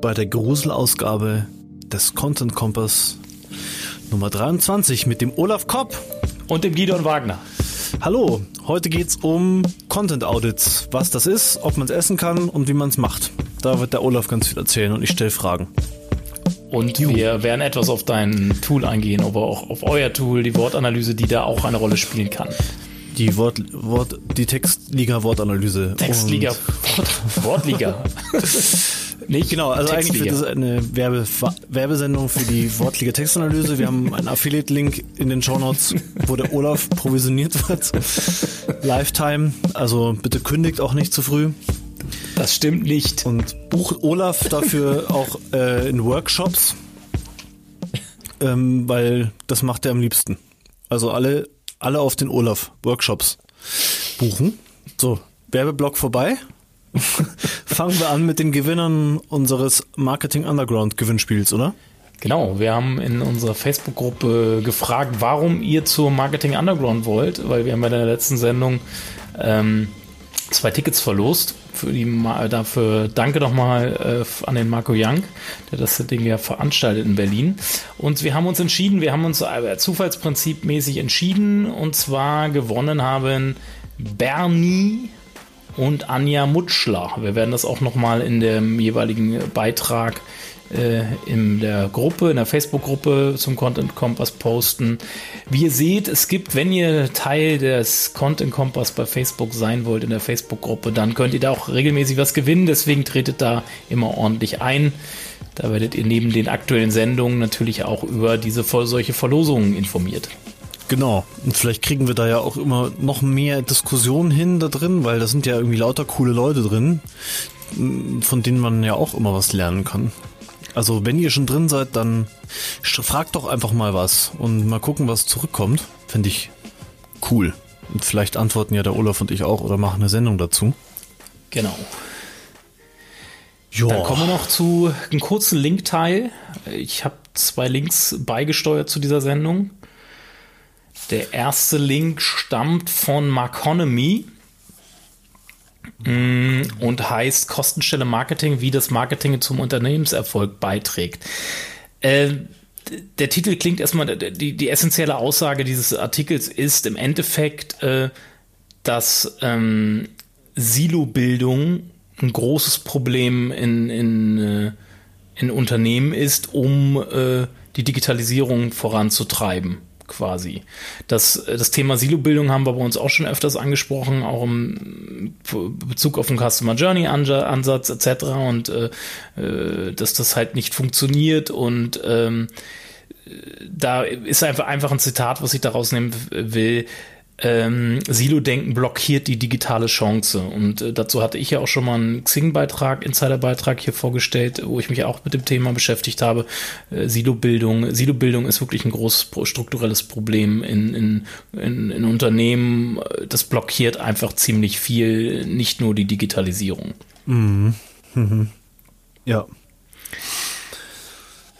bei der Gruselausgabe des Content Kompass Nummer 23 mit dem Olaf Kopp. Und dem Gidon Wagner. Hallo, heute geht's um Content Audits, was das ist, ob man es essen kann und wie man es macht. Da wird der Olaf ganz viel erzählen und ich stelle Fragen. Und wir werden etwas auf dein Tool eingehen, aber auch auf euer Tool, die Wortanalyse, die da auch eine Rolle spielen kann. Die Wort, Wort, die Textliga-Wortanalyse. Textliga, Wort, Wortliga. Nicht genau, also eigentlich wird das eine Werbe, Werbesendung für die Wortliga Textanalyse. Wir haben einen Affiliate-Link in den Shownotes, wo der Olaf provisioniert wird. Lifetime, also bitte kündigt auch nicht zu früh. Das stimmt nicht. Und bucht Olaf dafür auch äh, in Workshops, ähm, weil das macht er am liebsten. Also alle, alle auf den Olaf Workshops buchen. So, Werbeblock vorbei. Fangen wir an mit den Gewinnern unseres Marketing Underground Gewinnspiels, oder? Genau, wir haben in unserer Facebook-Gruppe gefragt, warum ihr zur Marketing Underground wollt, weil wir haben bei der letzten Sendung ähm, zwei Tickets verlost. Für die, dafür danke nochmal äh, an den Marco Young, der das Ding ja veranstaltet in Berlin. Und wir haben uns entschieden, wir haben uns äh, zufallsprinzipmäßig entschieden und zwar gewonnen haben Bernie und Anja Mutschler. Wir werden das auch nochmal in dem jeweiligen Beitrag äh, in der Gruppe, in der Facebook-Gruppe zum Content Kompass posten. Wie ihr seht, es gibt, wenn ihr Teil des Content Kompass bei Facebook sein wollt in der Facebook-Gruppe, dann könnt ihr da auch regelmäßig was gewinnen. Deswegen tretet da immer ordentlich ein. Da werdet ihr neben den aktuellen Sendungen natürlich auch über diese solche Verlosungen informiert. Genau. Und vielleicht kriegen wir da ja auch immer noch mehr Diskussionen hin da drin, weil da sind ja irgendwie lauter coole Leute drin, von denen man ja auch immer was lernen kann. Also wenn ihr schon drin seid, dann fragt doch einfach mal was und mal gucken, was zurückkommt. Finde ich cool. Und vielleicht antworten ja der Olaf und ich auch oder machen eine Sendung dazu. Genau. Jo. Dann kommen wir noch zu einem kurzen Linkteil. Ich habe zwei Links beigesteuert zu dieser Sendung. Der erste Link stammt von Marconomy mm, und heißt Kostenstelle Marketing, wie das Marketing zum Unternehmenserfolg beiträgt. Äh, der Titel klingt erstmal, die, die essentielle Aussage dieses Artikels ist im Endeffekt, äh, dass ähm, Silo-Bildung ein großes Problem in, in, äh, in Unternehmen ist, um äh, die Digitalisierung voranzutreiben quasi. Das, das Thema Silo-Bildung haben wir bei uns auch schon öfters angesprochen, auch im Bezug auf den Customer Journey Ansatz etc. und äh, äh, dass das halt nicht funktioniert und ähm, da ist einfach einfach ein Zitat, was ich daraus nehmen will ähm, Silo-Denken blockiert die digitale Chance. Und äh, dazu hatte ich ja auch schon mal einen Xing-Beitrag, Insider-Beitrag hier vorgestellt, wo ich mich auch mit dem Thema beschäftigt habe. Äh, Silo-Bildung. Silo-Bildung ist wirklich ein großes strukturelles Problem in, in, in, in Unternehmen. Das blockiert einfach ziemlich viel, nicht nur die Digitalisierung. Mhm. Mhm. Ja.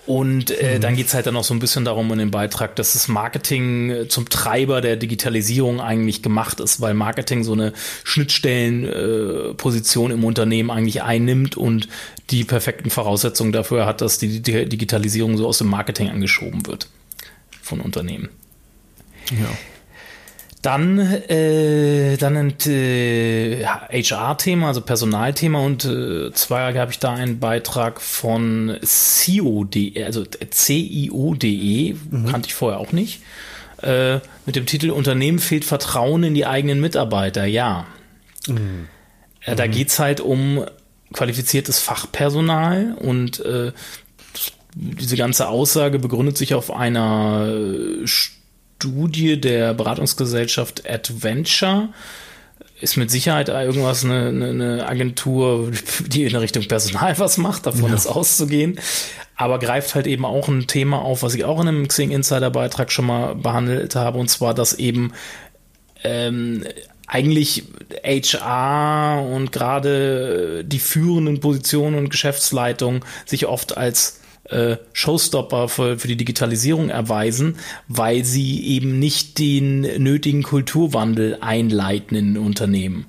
Und äh, mhm. dann geht's halt dann auch so ein bisschen darum in dem Beitrag, dass das Marketing äh, zum Treiber der Digitalisierung eigentlich gemacht ist, weil Marketing so eine Schnittstellenposition äh, im Unternehmen eigentlich einnimmt und die perfekten Voraussetzungen dafür hat, dass die Digitalisierung so aus dem Marketing angeschoben wird von Unternehmen. Ja. Dann, äh, dann ein äh, HR-Thema, also Personalthema und äh, zwar habe ich da einen Beitrag von CIO.de, also CIO.de, mhm. kannte ich vorher auch nicht, äh, mit dem Titel Unternehmen fehlt Vertrauen in die eigenen Mitarbeiter, ja. Mhm. Äh, da mhm. geht es halt um qualifiziertes Fachpersonal und äh, diese ganze Aussage begründet sich auf einer Studie der Beratungsgesellschaft Adventure. ist mit Sicherheit irgendwas eine, eine, eine Agentur, die in Richtung Personal was macht, davon ja. ist auszugehen. Aber greift halt eben auch ein Thema auf, was ich auch in einem Xing Insider Beitrag schon mal behandelt habe, und zwar, dass eben ähm, eigentlich HR und gerade die führenden Positionen und Geschäftsleitung sich oft als äh, Showstopper für, für die Digitalisierung erweisen, weil sie eben nicht den nötigen Kulturwandel einleiten in Unternehmen.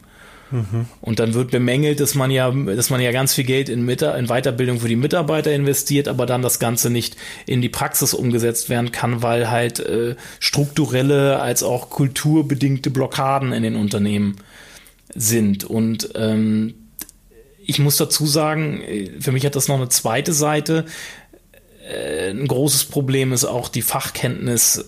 Mhm. Und dann wird bemängelt, dass man ja, dass man ja ganz viel Geld in, Mit in Weiterbildung für die Mitarbeiter investiert, aber dann das Ganze nicht in die Praxis umgesetzt werden kann, weil halt äh, strukturelle als auch kulturbedingte Blockaden in den Unternehmen sind. Und ähm, ich muss dazu sagen, für mich hat das noch eine zweite Seite. Äh, ein großes Problem ist auch die Fachkenntnis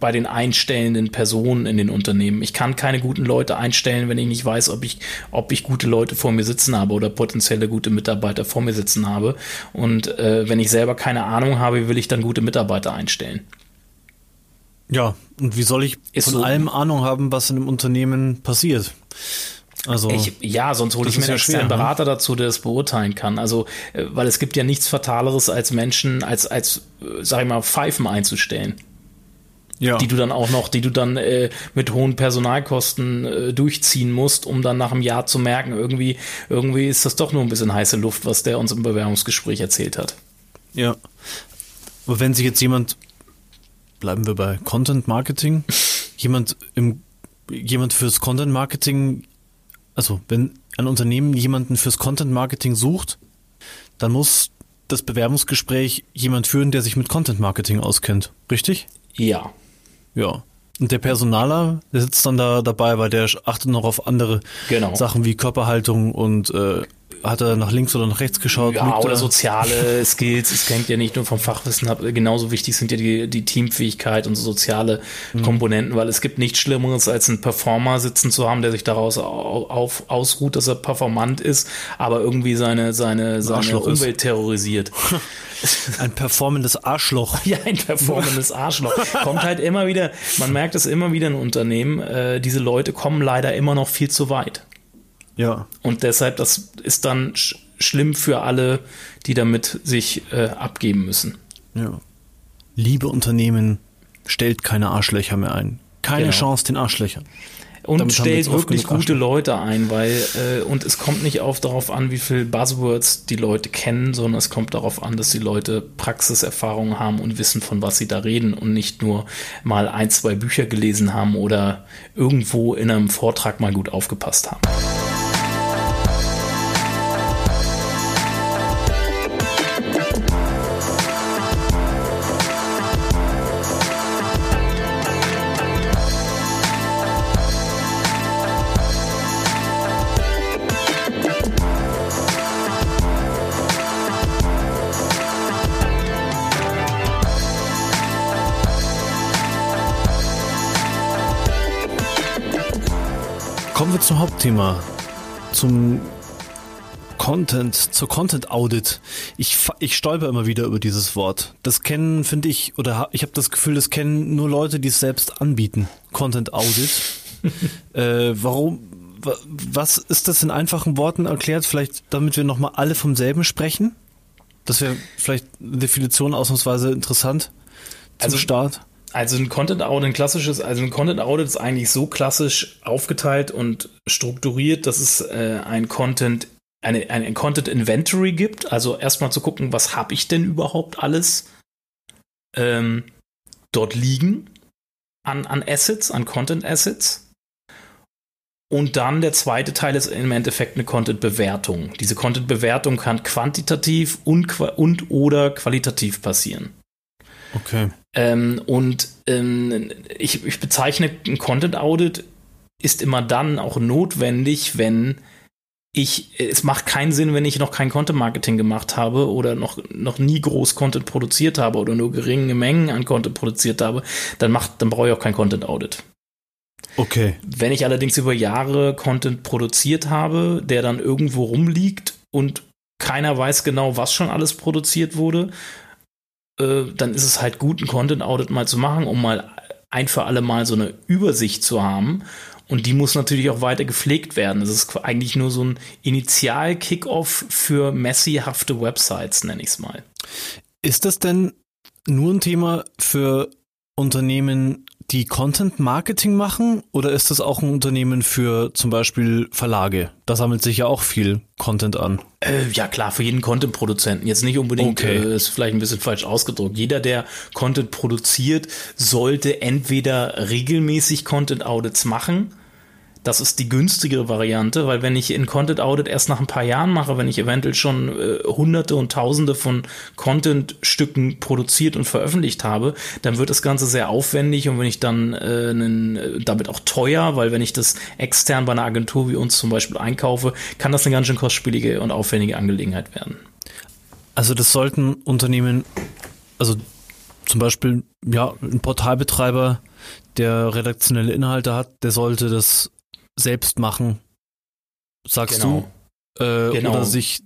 bei den einstellenden Personen in den Unternehmen. Ich kann keine guten Leute einstellen, wenn ich nicht weiß, ob ich, ob ich gute Leute vor mir sitzen habe oder potenzielle gute Mitarbeiter vor mir sitzen habe. Und äh, wenn ich selber keine Ahnung habe, will ich dann gute Mitarbeiter einstellen. Ja, und wie soll ich Ist von so, allem Ahnung haben, was in einem Unternehmen passiert? Also ich, ja, sonst hole ich mir einen externen ne? Berater dazu, der das beurteilen kann. Also, äh, weil es gibt ja nichts Fataleres als Menschen, als als äh, sag ich mal Pfeifen einzustellen ja. die du dann auch noch, die du dann äh, mit hohen Personalkosten äh, durchziehen musst, um dann nach einem Jahr zu merken, irgendwie, irgendwie ist das doch nur ein bisschen heiße Luft, was der uns im Bewerbungsgespräch erzählt hat. Ja. Aber wenn sich jetzt jemand, bleiben wir bei Content Marketing, jemand im, jemand fürs Content Marketing, also wenn ein Unternehmen jemanden fürs Content Marketing sucht, dann muss das Bewerbungsgespräch jemand führen, der sich mit Content Marketing auskennt, richtig? Ja. Ja. Und der Personaler, der sitzt dann da dabei, weil der achtet noch auf andere genau. Sachen wie Körperhaltung und äh, hat er nach links oder nach rechts geschaut? Ja, oder soziale Skills. Es hängt ja nicht nur vom Fachwissen ab. Genauso wichtig sind ja die, die Teamfähigkeit und so soziale mhm. Komponenten, weil es gibt nichts Schlimmeres, als einen Performer sitzen zu haben, der sich daraus auf, ausruht, dass er performant ist, aber irgendwie seine, seine, seine Umwelt ist. terrorisiert. Ein performendes Arschloch. Ja, ein performendes Arschloch. Kommt halt immer wieder, man merkt es immer wieder in Unternehmen, äh, diese Leute kommen leider immer noch viel zu weit. Ja. Und deshalb, das ist dann sch schlimm für alle, die damit sich äh, abgeben müssen. Ja. Liebe Unternehmen, stellt keine Arschlöcher mehr ein. Keine genau. Chance den Arschlöchern. Und Damit stellt wirklich gute Leute ein, weil äh, und es kommt nicht auf darauf an, wie viel Buzzwords die Leute kennen, sondern es kommt darauf an, dass die Leute Praxiserfahrungen haben und wissen, von was sie da reden und nicht nur mal ein, zwei Bücher gelesen haben oder irgendwo in einem Vortrag mal gut aufgepasst haben. Zum Hauptthema, zum Content, zur Content Audit. Ich, ich stolper immer wieder über dieses Wort. Das kennen, finde ich, oder ich habe das Gefühl, das kennen nur Leute, die es selbst anbieten. Content Audit. äh, warum? Was ist das in einfachen Worten erklärt? Vielleicht, damit wir nochmal alle vom selben sprechen? Das wäre vielleicht eine Definition ausnahmsweise interessant zum also, Start. Also ein Content Audit, ein klassisches, also ein Content Audit ist eigentlich so klassisch aufgeteilt und strukturiert, dass es äh, ein Content, eine, ein Content Inventory gibt. Also erstmal zu gucken, was habe ich denn überhaupt alles ähm, dort liegen an, an Assets, an Content Assets. Und dann der zweite Teil ist im Endeffekt eine Content-Bewertung. Diese Content-Bewertung kann quantitativ und, und oder qualitativ passieren. Okay. Ähm, und ähm, ich, ich bezeichne ein Content Audit ist immer dann auch notwendig, wenn ich, es macht keinen Sinn, wenn ich noch kein Content Marketing gemacht habe oder noch, noch nie groß Content produziert habe oder nur geringe Mengen an Content produziert habe, dann macht, dann brauche ich auch kein Content Audit. Okay. Wenn ich allerdings über Jahre Content produziert habe, der dann irgendwo rumliegt und keiner weiß genau, was schon alles produziert wurde äh, dann ist es halt gut, ein Content Audit mal zu machen, um mal ein für alle Mal so eine Übersicht zu haben Und die muss natürlich auch weiter gepflegt werden. Das ist eigentlich nur so ein Initial-Kickoff für messihafte Websites, nenne ich es mal. Ist das denn nur ein Thema für Unternehmen, die Content Marketing machen oder ist das auch ein Unternehmen für zum Beispiel Verlage? Da sammelt sich ja auch viel Content an. Äh, ja klar, für jeden Content-Produzenten. Jetzt nicht unbedingt, okay. äh, ist vielleicht ein bisschen falsch ausgedrückt. Jeder, der Content produziert, sollte entweder regelmäßig Content-Audits machen das ist die günstigere Variante, weil wenn ich in Content Audit erst nach ein paar Jahren mache, wenn ich eventuell schon äh, hunderte und tausende von Content-Stücken produziert und veröffentlicht habe, dann wird das Ganze sehr aufwendig und wenn ich dann äh, einen, äh, damit auch teuer, weil wenn ich das extern bei einer Agentur wie uns zum Beispiel einkaufe, kann das eine ganz schön kostspielige und aufwendige Angelegenheit werden. Also das sollten Unternehmen, also zum Beispiel ja ein Portalbetreiber, der redaktionelle Inhalte hat, der sollte das selbst machen, sagst genau. du. Äh, genau. Oder sich.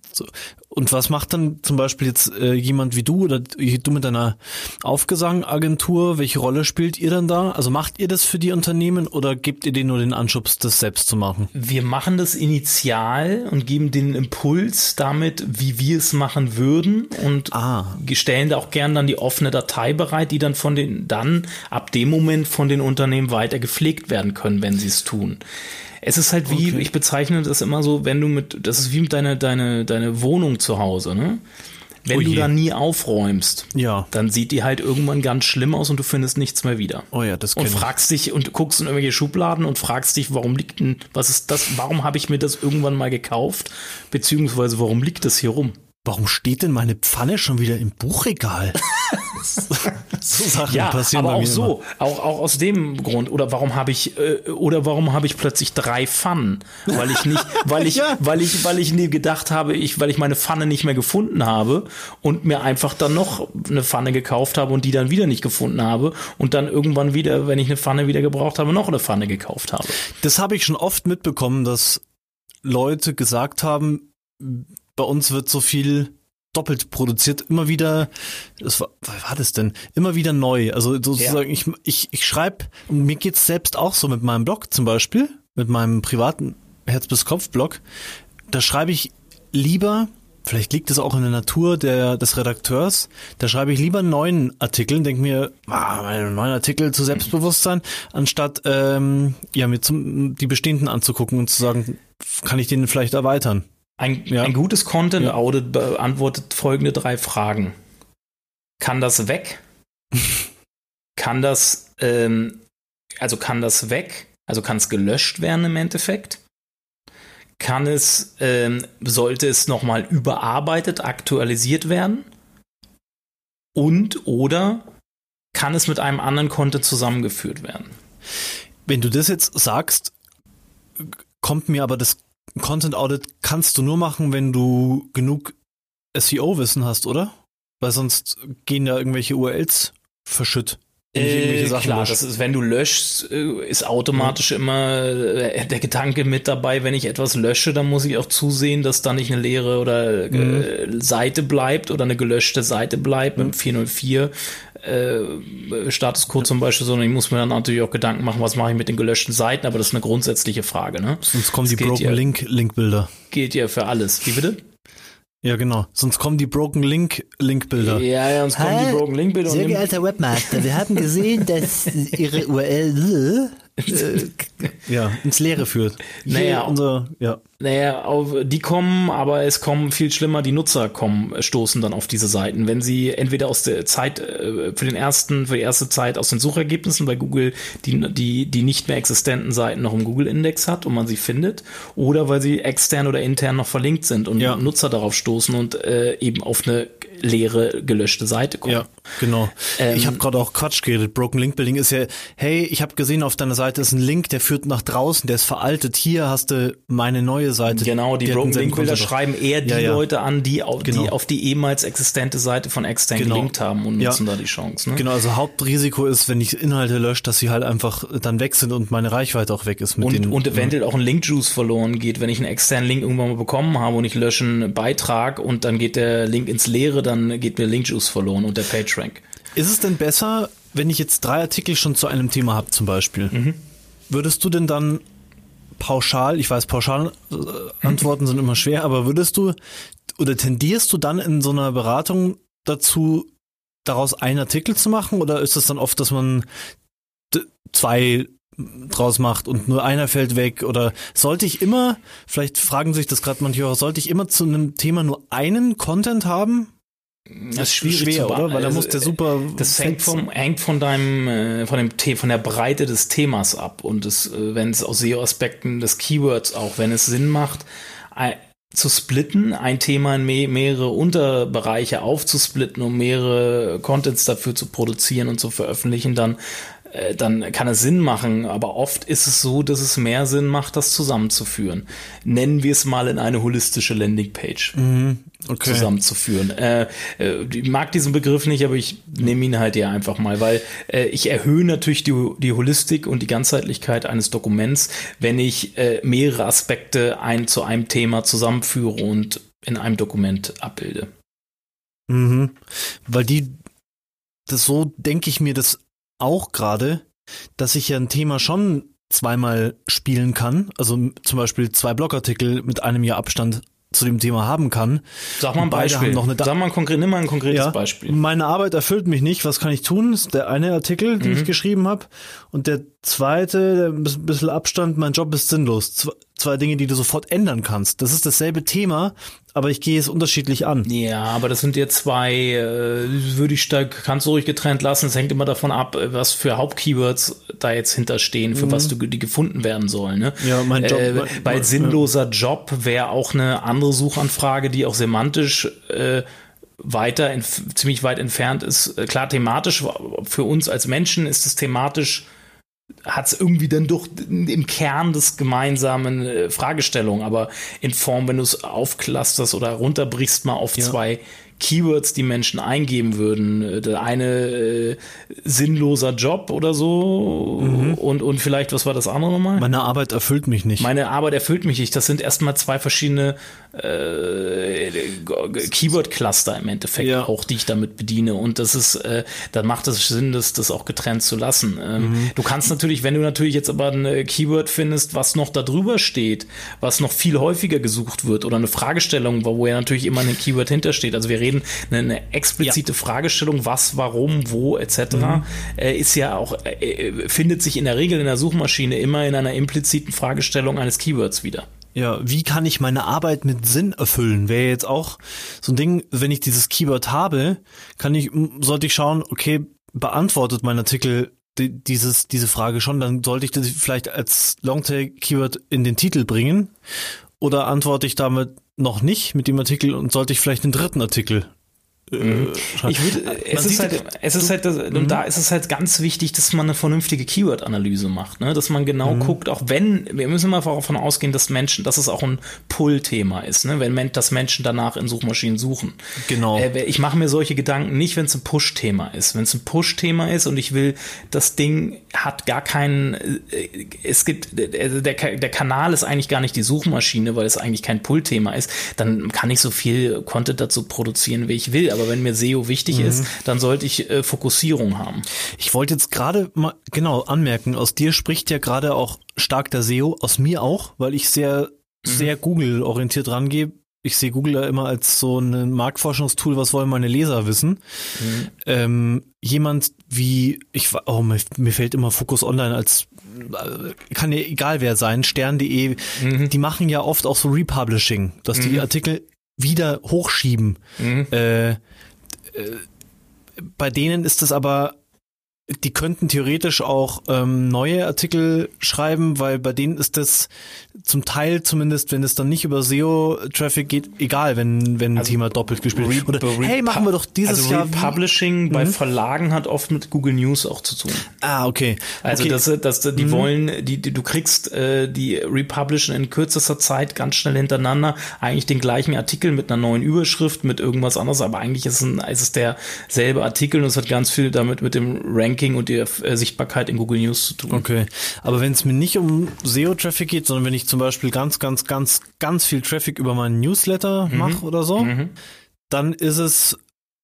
Und was macht dann zum Beispiel jetzt äh, jemand wie du oder du mit deiner Aufgesangagentur? Welche Rolle spielt ihr dann da? Also macht ihr das für die Unternehmen oder gebt ihr denen nur den Anschubs, das selbst zu machen? Wir machen das initial und geben den Impuls damit, wie wir es machen würden und ah. stellen da auch gern dann die offene Datei bereit, die dann von den, dann ab dem Moment von den Unternehmen weiter gepflegt werden können, wenn sie es tun. Es ist halt wie, okay. ich bezeichne das immer so, wenn du mit, das ist wie mit deiner, deine, deine Wohnung zu Hause, ne? Wenn oh du da nie aufräumst, ja. dann sieht die halt irgendwann ganz schlimm aus und du findest nichts mehr wieder. Oh ja, das Und fragst dich und guckst in irgendwelche Schubladen und fragst dich, warum liegt denn, was ist das, warum habe ich mir das irgendwann mal gekauft? Beziehungsweise warum liegt das hier rum? warum steht denn meine Pfanne schon wieder im Buchregal? so Sachen ja, passieren aber auch so, auch, auch aus dem Grund. Oder warum habe ich, äh, oder warum habe ich plötzlich drei Pfannen? Weil ich nicht, weil ich, ja. weil ich, weil ich nie gedacht habe, ich, weil ich meine Pfanne nicht mehr gefunden habe und mir einfach dann noch eine Pfanne gekauft habe und die dann wieder nicht gefunden habe und dann irgendwann wieder, wenn ich eine Pfanne wieder gebraucht habe, noch eine Pfanne gekauft habe. Das habe ich schon oft mitbekommen, dass Leute gesagt haben, bei uns wird so viel doppelt produziert, immer wieder, das war, was war das denn? Immer wieder neu. Also sozusagen, ja. ich, ich, ich schreibe, und mir geht's selbst auch so mit meinem Blog zum Beispiel, mit meinem privaten Herz bis Kopf Blog, da schreibe ich lieber, vielleicht liegt es auch in der Natur der, des Redakteurs, da schreibe ich lieber neuen Artikel, denke mir, ah, einen neuen Artikel zu Selbstbewusstsein, anstatt ähm, ja mir zum, die bestehenden anzugucken und zu sagen, kann ich den vielleicht erweitern. Ein, ja. ein gutes Content-Audit beantwortet folgende drei Fragen. Kann das weg? kann das, ähm, also kann das weg? Also kann es gelöscht werden im Endeffekt? Kann es, ähm, sollte es nochmal überarbeitet, aktualisiert werden? Und oder kann es mit einem anderen Content zusammengeführt werden? Wenn du das jetzt sagst, kommt mir aber das Content Audit kannst du nur machen, wenn du genug SEO-Wissen hast, oder? Weil sonst gehen ja irgendwelche URLs verschütt. Äh, klar, das ist, wenn du löschst, äh, ist automatisch mhm. immer äh, der Gedanke mit dabei, wenn ich etwas lösche, dann muss ich auch zusehen, dass da nicht eine leere oder mhm. äh, Seite bleibt oder eine gelöschte Seite bleibt mhm. mit 404 äh, Statuscode zum Beispiel, sondern ich muss mir dann natürlich auch Gedanken machen, was mache ich mit den gelöschten Seiten, aber das ist eine grundsätzliche Frage. Ne? Sonst kommen das die Broken ja, Link Linkbilder. Geht ja für alles. Wie bitte? Ja, genau. Sonst kommen die Broken Link Linkbilder. Ja, ja, sonst kommen Hi, die Broken Link Bilder. Sehr geehrter Webmaster, wir haben gesehen, dass Ihre URL äh, ja, ins Leere führt. Naja, unser, ja. Naja, auf, die kommen, aber es kommen viel schlimmer, die Nutzer kommen, stoßen dann auf diese Seiten. Wenn sie entweder aus der Zeit, äh, für den ersten, für die erste Zeit aus den Suchergebnissen bei Google die, die, die nicht mehr existenten Seiten noch im Google-Index hat und man sie findet, oder weil sie extern oder intern noch verlinkt sind und ja. Nutzer darauf stoßen und äh, eben auf eine leere, gelöschte Seite kommen. Ja, genau. Ähm, ich habe gerade auch Quatsch geredet. Broken Link Building ist ja, hey, ich habe gesehen, auf deiner Seite ist ein Link, der führt nach draußen, der ist veraltet. Hier hast du meine neue Seite. Genau, die, Broken Link Bilder schreiben eher die ja, ja. Leute an, die auf, genau. die auf die ehemals existente Seite von extern genau. gelinkt haben und nutzen ja. da die Chance. Ne? Genau, also Hauptrisiko ist, wenn ich Inhalte lösche, dass sie halt einfach dann weg sind und meine Reichweite auch weg ist. Mit und, den, und eventuell auch ein Link-Juice verloren geht, wenn ich einen externen Link irgendwann mal bekommen habe und ich lösche einen Beitrag und dann geht der Link ins Leere, dann geht mir Link-Juice verloren und der PageRank. Ist es denn besser, wenn ich jetzt drei Artikel schon zu einem Thema habe zum Beispiel? Mhm. Würdest du denn dann pauschal, ich weiß, pauschal äh, Antworten sind immer schwer, aber würdest du oder tendierst du dann in so einer Beratung dazu, daraus einen Artikel zu machen oder ist es dann oft, dass man zwei draus macht und nur einer fällt weg oder sollte ich immer, vielleicht fragen sich das gerade manche Hörer, sollte ich immer zu einem Thema nur einen Content haben? Das ist schwierig schwer, zu oder? Weil da also, muss der super Das hängt vom, hängt von deinem, äh, von dem The von der Breite des Themas ab und äh, wenn es aus SEO-Aspekten des Keywords auch, wenn es Sinn macht, zu splitten, ein Thema in me mehrere Unterbereiche aufzusplitten, um mehrere Contents dafür zu produzieren und zu veröffentlichen, dann äh, dann kann es Sinn machen, aber oft ist es so, dass es mehr Sinn macht, das zusammenzuführen. Nennen wir es mal in eine holistische Landingpage Okay. zusammenzuführen. Äh, äh, ich mag diesen Begriff nicht, aber ich nehme ihn halt ja einfach mal, weil äh, ich erhöhe natürlich die, die Holistik und die Ganzheitlichkeit eines Dokuments, wenn ich äh, mehrere Aspekte ein zu einem Thema zusammenführe und in einem Dokument abbilde. Mhm. Weil die, das so denke ich mir das auch gerade, dass ich ja ein Thema schon zweimal spielen kann. Also zum Beispiel zwei Blogartikel mit einem Jahr Abstand zu dem Thema haben kann. Sag mal ein beide Beispiel. noch eine Da- Sag mal ein konkret, nimm mal ein konkretes Beispiel. Meine Arbeit erfüllt mich nicht. Was kann ich tun? Das ist der eine Artikel, den ich geschrieben habe. Und der zweite, der ein bis- bisschen Abstand, mein Job ist sinnlos. Zwei, Dinge, die du sofort ändern kannst. Das ist dasselbe Thema, aber ich gehe es unterschiedlich an. Ja, aber das sind ja zwei, äh, würde ich da, kannst du ruhig getrennt lassen. Es hängt immer davon ab, was für Hauptkeywords da jetzt hinterstehen, für was du, die gefunden werden sollen. Ne? Ja, mein Job- Äh, mein- weil mein- sinnloser Job wäre auch eine andere Suchanfrage, die auch semantisch äh, weiter, entf ziemlich weit entfernt ist. Äh, Klar, thematisch, für uns als Menschen ist es thematisch hat es irgendwie dann doch im Kern des gemeinsamen äh, Fragestellung, aber in Form, wenn du es aufclusterst oder runterbrichst mal auf zwei Keywords, die Menschen eingeben würden. Äh, Der eine äh, sinnloser Job oder so und, und vielleicht, was war das andere nochmal? Meine Arbeit erfüllt mich nicht. Meine Arbeit erfüllt mich nicht. Das sind erstmal zwei verschiedene äh, Keyword-Cluster im Endeffekt Ja. auch, die ich damit bediene. Und das ist, äh, dann macht es Sinn, das, das auch getrennt zu lassen. Ähm, Mhm. Du kannst natürlich, wenn du natürlich jetzt aber ein Keyword findest, was noch da drüber steht, was noch viel häufiger gesucht wird oder eine Fragestellung, wo wo ja natürlich immer ein Keyword hintersteht. Also wir reden eine, eine explizite Fragestellung, was, warum, wo etc. Mhm. Äh, ist ja auch äh, äh, findet sich in der Regel in der Suchmaschine immer in einer impliziten Fragestellung eines Keywords wieder. Ja, wie kann ich meine Arbeit mit Sinn erfüllen? Wäre jetzt auch so ein Ding, wenn ich dieses Keyword habe, kann ich, sollte ich schauen, okay, beantwortet mein Artikel di- dieses, diese Frage schon, dann sollte ich das vielleicht als Longtail-Keyword in den Titel bringen. Oder antworte ich damit noch nicht mit dem Artikel und sollte ich vielleicht den dritten Artikel äh, schreiben? Ich würde, es ist halt, es ist halt, das, und da ist es halt ganz wichtig, dass man eine vernünftige Keyword-Analyse macht, ne? dass man genau guckt, auch wenn, wir müssen immer davon ausgehen, dass Menschen, dass es auch ein Pull-Thema ist, ne? wenn dass Menschen danach in Suchmaschinen suchen. Genau. Äh, ich mache mir solche Gedanken nicht, wenn es ein Push-Thema ist. Wenn es ein Push-Thema ist und ich will, das Ding hat gar keinen, äh, es gibt, äh, der, der Kanal ist eigentlich gar nicht die Suchmaschine, weil es eigentlich kein Pull-Thema ist, dann kann ich so viel Content dazu produzieren, wie ich will. Aber wenn mir SEO wichtig ist, dann sollte ich äh, Fokussierung haben. Ich wollte jetzt gerade mal genau anmerken, aus dir spricht ja gerade auch stark der SEO, aus mir auch, weil ich sehr, sehr Google-orientiert rangehe. Ich sehe Google ja immer als so ein Marktforschungstool, was wollen meine Leser wissen. Ähm, jemand wie, ich oh, mir, mir fällt immer Focus Online als äh, kann ja egal wer sein, stern.de, die machen ja oft auch so Republishing, dass die Artikel wieder hochschieben. Äh, äh, bei denen ist es aber, die könnten theoretisch auch ähm, neue Artikel schreiben, weil bei denen ist das zum Teil zumindest, wenn es dann nicht über SEO-Traffic geht, egal, wenn, wenn ein Thema doppelt gespielt Re- Oder, hey, machen wir doch dieses also Jahr. Republishing bei Verlagen hat oft mit Google News auch zu tun. Ah, okay. Also okay. Mhm. dass, dass die wollen, die, die du kriegst äh, die republishen in kürzester Zeit ganz schnell hintereinander eigentlich den gleichen Artikel mit einer neuen Überschrift mit irgendwas anderes, aber eigentlich ist, ein, ist es derselbe Artikel und es hat ganz viel damit mit dem Ranking und der äh, Sichtbarkeit in Google News zu tun. Okay, aber wenn es mir nicht um SEO-Traffic geht, sondern wenn ich zum Beispiel ganz, ganz, ganz, ganz viel Traffic über meinen Newsletter Mhm. mache oder so, dann ist es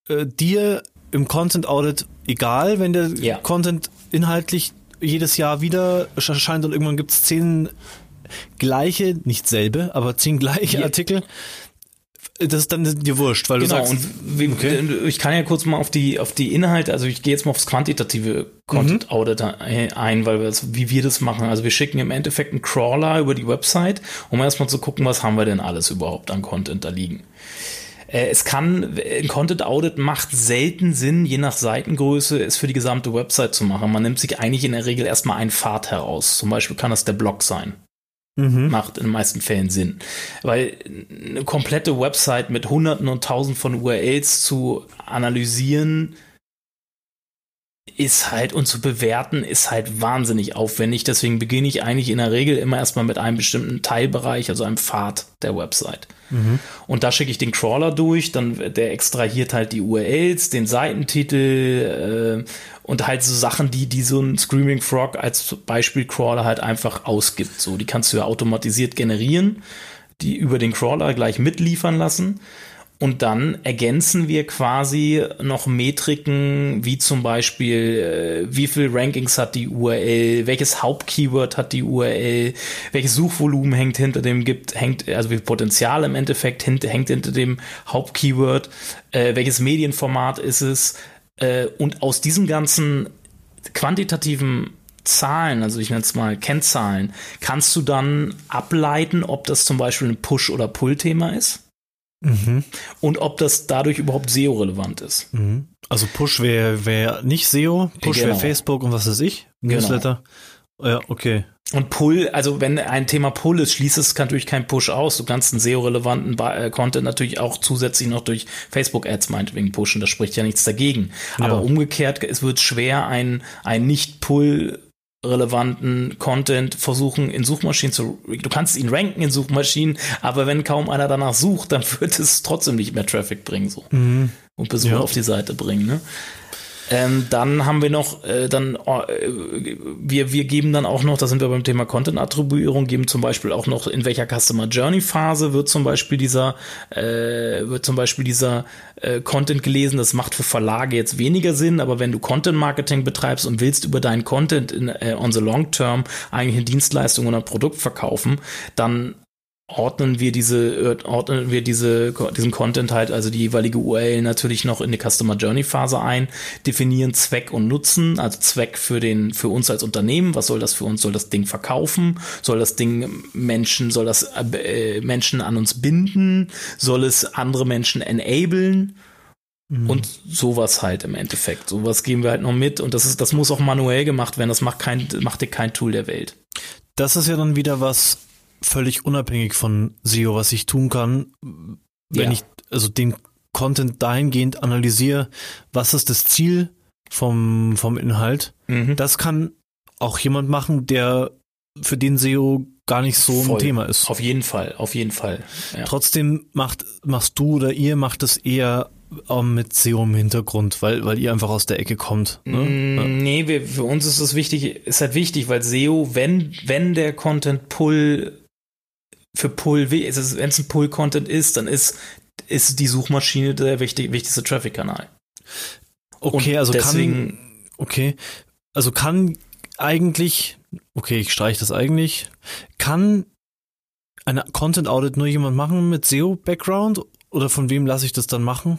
äh, dir im Content Audit egal, wenn der Ja. Content inhaltlich jedes Jahr wieder erscheint und irgendwann gibt es zehn gleiche, nicht selbe, aber zehn gleiche Ja. Artikel. Das ist dann dir wurscht, weil Genau, du sagst, und wie, ich kann ja kurz mal auf die, auf die Inhalte, also ich gehe jetzt mal aufs quantitative Content Audit ein, weil wir das, wie wir das machen. Also wir schicken im Endeffekt einen Crawler über die Website, um erstmal zu gucken, was haben wir denn alles überhaupt an Content da liegen. Äh, Es kann, ein Content Audit macht selten Sinn, je nach Seitengröße, es für die gesamte Website zu machen. Man nimmt sich eigentlich in der Regel erstmal einen Pfad heraus. Zum Beispiel kann das der Blog sein macht in den meisten Fällen Sinn. Weil eine komplette Website mit Hunderten und Tausend von URLs zu analysieren ist halt und zu bewerten ist halt wahnsinnig aufwendig. Deswegen beginne ich eigentlich in der Regel immer erstmal mit einem bestimmten Teilbereich, also einem Pfad der Website. Und da schicke ich den Crawler durch, dann der extrahiert halt die URLs, den Seitentitel äh, und halt so Sachen, die, die so ein Screaming Frog als Beispiel Crawler halt einfach ausgibt. So, die kannst du ja automatisiert generieren, die über den Crawler gleich mitliefern lassen. Und dann ergänzen wir quasi noch Metriken, wie zum Beispiel, äh, wie viel Rankings hat die URL, welches Hauptkeyword hat die URL, welches Suchvolumen hängt hinter dem gibt, hängt, also wie viel Potenzial im Endeffekt hängt, hinter dem Hauptkeyword, äh, welches Medienformat ist es. Äh, und aus diesem ganzen quantitativen Zahlen, also ich nenne es mal Kennzahlen, kannst du dann ableiten, ob das zum Beispiel ein Push- oder Pull-Thema ist und ob das dadurch überhaupt SEO-relevant ist. also Push wäre wär nicht SEO, Push Genau. wäre Facebook und was weiß ich, Newsletter. Ja, okay. Und Pull, also wenn ein Thema Pull ist, schließt es natürlich kein Push aus. Du kannst einen SEO-relevanten äh, Content natürlich auch zusätzlich noch durch Facebook-Ads meinetwegen pushen. Das spricht ja nichts dagegen. Aber umgekehrt, es wird schwer, ein, ein nicht-Pull relevanten Content versuchen in Suchmaschinen zu, du kannst ihn ranken in Suchmaschinen, aber wenn kaum einer danach sucht, dann wird es trotzdem nicht mehr Traffic bringen, so. Und Besucher Ja. auf die Seite bringen, ne? Ähm, dann haben wir noch, äh, dann, äh, wir, wir geben dann auch noch, da sind wir beim Thema Content-Attribuierung, geben zum Beispiel auch noch, in welcher Customer Journey-Phase wird zum Beispiel dieser, äh, wird zum Beispiel dieser äh, Content gelesen. Das macht für Verlage jetzt weniger Sinn, aber wenn du Content-Marketing betreibst und willst über deinen Content in, äh, on the long term eigentlich eine Dienstleistung oder ein Produkt verkaufen, dann ordnen wir diese äh, ordnen wir diese diesen Content halt also die jeweilige URL natürlich noch in die Customer Journey Phase ein, definieren Zweck und Nutzen, also Zweck für den für uns als Unternehmen, was soll das für uns soll das Ding verkaufen, soll das Ding Menschen soll das äh, Menschen an uns binden, soll es andere Menschen enablen? Und sowas halt im Endeffekt. Sowas geben wir halt noch mit und das ist, das muss auch manuell gemacht werden. Das macht kein, macht dir kein Tool der Welt. Das ist ja dann wieder was völlig unabhängig von SEO, was ich tun kann, wenn Ja. ich also den Content dahingehend analysiere, was ist das Ziel vom, vom Inhalt. Mhm. Das kann auch jemand machen, der für den SEO gar nicht so Voll. ein Thema ist. Auf jeden Fall, auf jeden Fall. Ja. Trotzdem macht, machst du oder ihr macht es eher ähm, mit SEO im Hintergrund, weil, weil ihr einfach aus der Ecke kommt. Ne? Mm, Nee, wir, für uns ist es wichtig, ist halt wichtig, weil SEO, wenn, wenn der Content Pull für Pull, wenn es ein Pull-Content ist, dann ist, ist die Suchmaschine der wichtig, wichtigste Traffic-Kanal. Okay, Und also deswegen- kann, okay, also kann eigentlich, okay, ich streiche das eigentlich, kann eine Content Audit nur jemand machen mit SEO-Background oder von wem lasse ich das dann machen?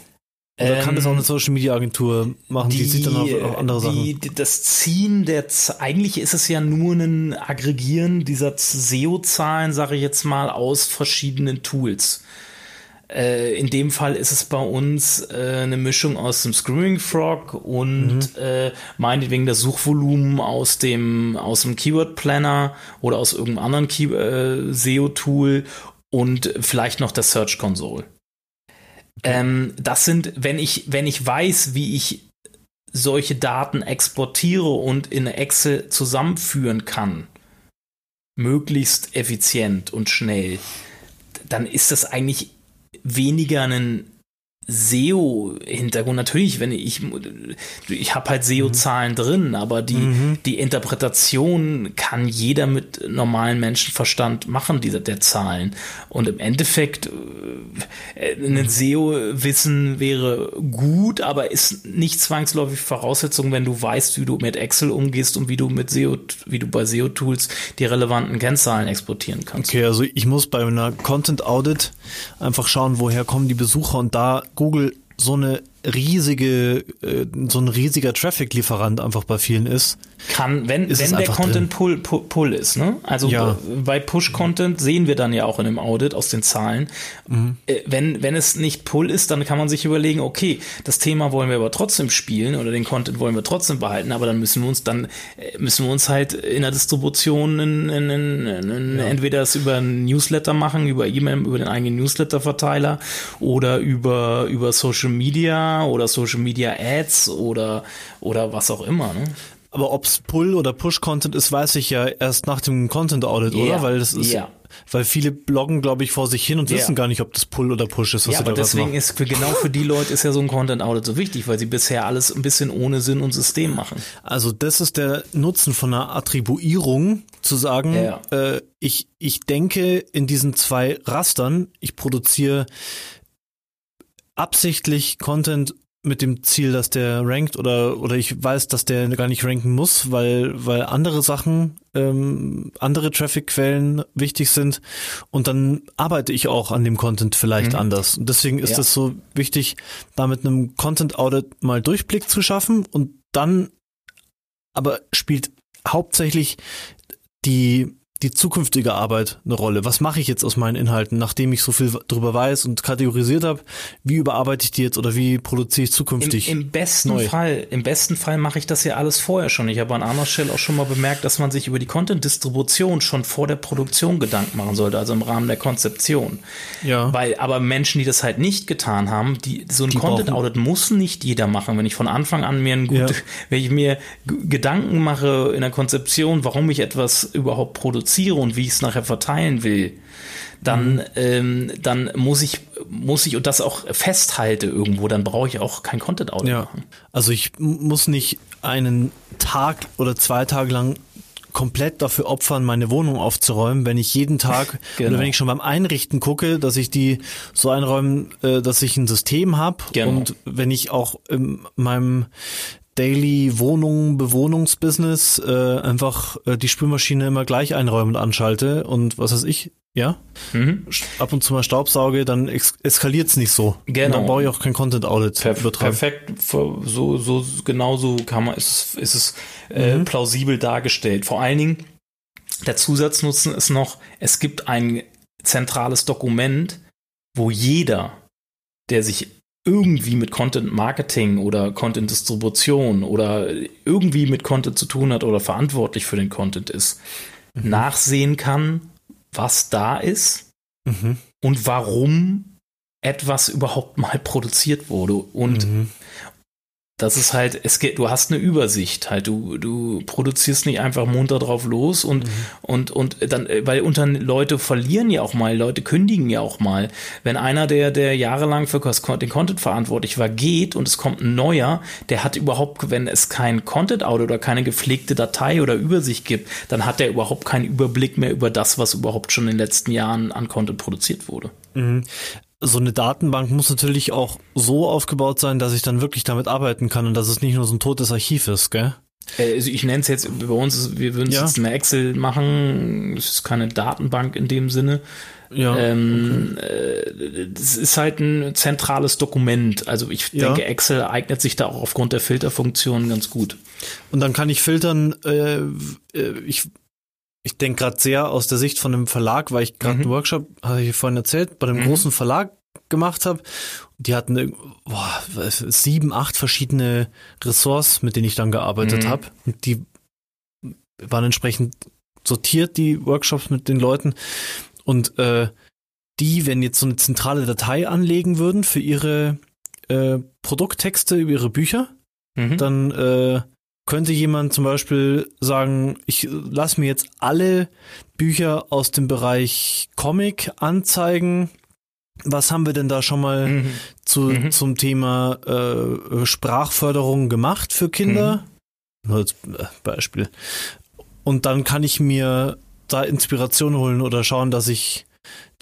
Oder kann das auch Ähm, eine Social Media Agentur machen, die, sieht dann auf, auf andere die, Sachen? die, das Ziehen der, eigentlich ist es ja nur ein Aggregieren dieser SEO-Zahlen, sage ich jetzt mal, aus verschiedenen Tools. Äh, in dem Fall ist es bei uns äh, eine Mischung aus dem Screaming Frog und äh, meinetwegen das Suchvolumen aus dem, aus dem Keyword Planner oder aus irgendeinem anderen Key äh, SEO-Tool und vielleicht noch der Search Console. Ähm, das sind, wenn ich, wenn ich weiß, wie ich solche Daten exportiere und in Excel zusammenführen kann, möglichst effizient und schnell, dann ist das eigentlich weniger ein SEO-Hintergrund. Natürlich, wenn ich, ich habe halt SEO-Zahlen drin, aber die, Mhm. die Interpretation kann jeder mit normalem Menschenverstand machen, dieser der Zahlen. Und im Endeffekt, äh, Mhm. ein SEO-Wissen wäre gut, aber ist nicht zwangsläufig Voraussetzung, wenn du weißt, wie du mit Excel umgehst und wie du mit SEO, wie du bei SEO-Tools die relevanten Kennzahlen exportieren kannst. Okay, also ich muss bei einer Content Audit einfach schauen, woher kommen die Besucher und da Google so eine riesige, äh, so ein riesiger Traffic-Lieferant einfach bei vielen ist. kann, wenn, Ist es wenn der Content Pull, Pull, Pull ist, ne? Also Ja. bei Push-Content sehen wir dann ja auch in dem Audit aus den Zahlen. Mhm. Äh, Wenn, wenn es nicht Pull ist, dann kann man sich überlegen, okay, das Thema wollen wir aber trotzdem spielen oder den Content wollen wir trotzdem behalten, aber dann müssen wir uns dann, äh, müssen wir uns halt in der Distribution in, in, in, in, entweder es über einen Newsletter machen, über E-Mail, über den eigenen Newsletter-Verteiler oder über, über Social Media oder Social Media Ads oder, oder was auch immer, ne? Aber ob's Pull- oder Push-Content ist, weiß ich ja erst nach dem Content-Audit, Ja. oder? Weil das ist, Ja. weil viele bloggen, glaube ich, vor sich hin und Ja. wissen gar nicht, ob das Pull oder Push ist, was Ja, sie aber da deswegen machen. ist für genau für die Leute ist ja so ein Content Audit so wichtig, weil sie bisher alles ein bisschen ohne Sinn und System machen. Also das ist der Nutzen von einer Attribuierung, zu sagen, Ja. äh, ich, ich denke in diesen zwei Rastern, ich produziere absichtlich Content mit dem Ziel, dass der rankt oder oder ich weiß, dass der gar nicht ranken muss, weil weil andere Sachen, ähm, andere Traffic-Quellen wichtig sind und dann arbeite ich auch an dem Content vielleicht anders. Und deswegen ist Mhm. Ja. es so wichtig, da mit einem Content-Audit mal Durchblick zu schaffen und dann aber spielt hauptsächlich die die zukünftige Arbeit eine Rolle. Was mache ich jetzt aus meinen Inhalten, nachdem ich so viel drüber weiß und kategorisiert habe? Wie überarbeite ich die jetzt oder wie produziere ich Im, zukünftig? Im besten neu. Fall, im besten Fall mache ich das ja alles vorher schon. Ich habe an anderer Stelle auch schon mal bemerkt, dass man sich über die Content-Distribution schon vor der Produktion Gedanken machen sollte, also im Rahmen der Konzeption. ja. Weil, aber Menschen, die das halt nicht getan haben, die, so ein Content-Audit muss nicht jeder machen. Wenn ich von Anfang an mir ein gut, Ja. wenn ich mir Gedanken mache in der Konzeption, warum ich etwas überhaupt produziere und wie ich es nachher verteilen will, dann, Mhm. ähm, dann muss ich, muss ich und das auch festhalte irgendwo, dann brauche ich auch kein Content-Audit Ja, machen. also ich muss nicht einen Tag oder zwei Tage lang komplett dafür opfern, meine Wohnung aufzuräumen, wenn ich jeden Tag Genau. oder wenn ich schon beim Einrichten gucke, dass ich die so einräume, äh, dass ich ein System habe Genau. und wenn ich auch in meinem Daily Wohnung, Bewohnungsbusiness äh, einfach äh, die Spülmaschine immer gleich einräume und anschalte und was weiß ich, ja, Mhm. ab und zu mal Staubsauge, dann ex eskaliert's nicht so. Genau. Und dann brauche ich auch kein Content Audit Perf perfekt, so, so, genauso kann man, ist, es- ist es äh, Mhm. plausibel dargestellt. Vor allen Dingen, der Zusatznutzen ist noch, es gibt ein zentrales Dokument, wo jeder, der sich irgendwie mit Content Marketing oder Content Distribution oder irgendwie mit Content zu tun hat oder verantwortlich für den Content ist, Mhm. nachsehen kann, was da ist Mhm. und warum etwas überhaupt mal produziert wurde. Und Mhm. Das ist halt, es geht, du hast eine Übersicht halt, du, du produzierst nicht einfach munter drauf los und, und, und dann, äh, weil unter Leute verlieren ja auch mal, Leute kündigen ja auch mal. Wenn einer, der, der jahrelang für den Content verantwortlich war, geht und es kommt ein neuer, der hat überhaupt, wenn es kein Content-Audit oder keine gepflegte Datei oder Übersicht gibt, dann hat er überhaupt keinen Überblick mehr über das, was überhaupt schon in den letzten Jahren an Content produziert wurde. So eine Datenbank muss natürlich auch so aufgebaut sein, dass ich dann wirklich damit arbeiten kann und dass es nicht nur so ein totes Archiv ist, gell? Äh, Also ich nenne es jetzt, bei uns, wir würden es Ja. jetzt in Excel machen, es ist keine Datenbank in dem Sinne. Ja. Ähm, äh, das ist halt ein zentrales Dokument. Also ich Ja. denke, Excel eignet sich da auch aufgrund der Filterfunktion ganz gut. Und dann kann ich filtern, äh, äh, ich, ich denke gerade sehr aus der Sicht von einem Verlag, weil ich gerade Mhm. einen Workshop, hatte ich vorhin erzählt, bei einem Mhm. großen Verlag gemacht habe. Die hatten boah, sieben, acht verschiedene Ressorts, mit denen ich dann gearbeitet Mhm. habe. Und die waren entsprechend sortiert, die Workshops mit den Leuten. Und äh, die, wenn jetzt so eine zentrale Datei anlegen würden für ihre äh, Produkttexte über ihre Bücher, Mhm. dann äh, könnte jemand zum Beispiel sagen, ich lasse mir jetzt alle Bücher aus dem Bereich Comic anzeigen was haben wir denn da schon mal Mhm. zu, zum Thema äh, Sprachförderung gemacht für Kinder? Mhm. Als äh, Beispiel. Und dann kann ich mir da Inspiration holen oder schauen, dass ich,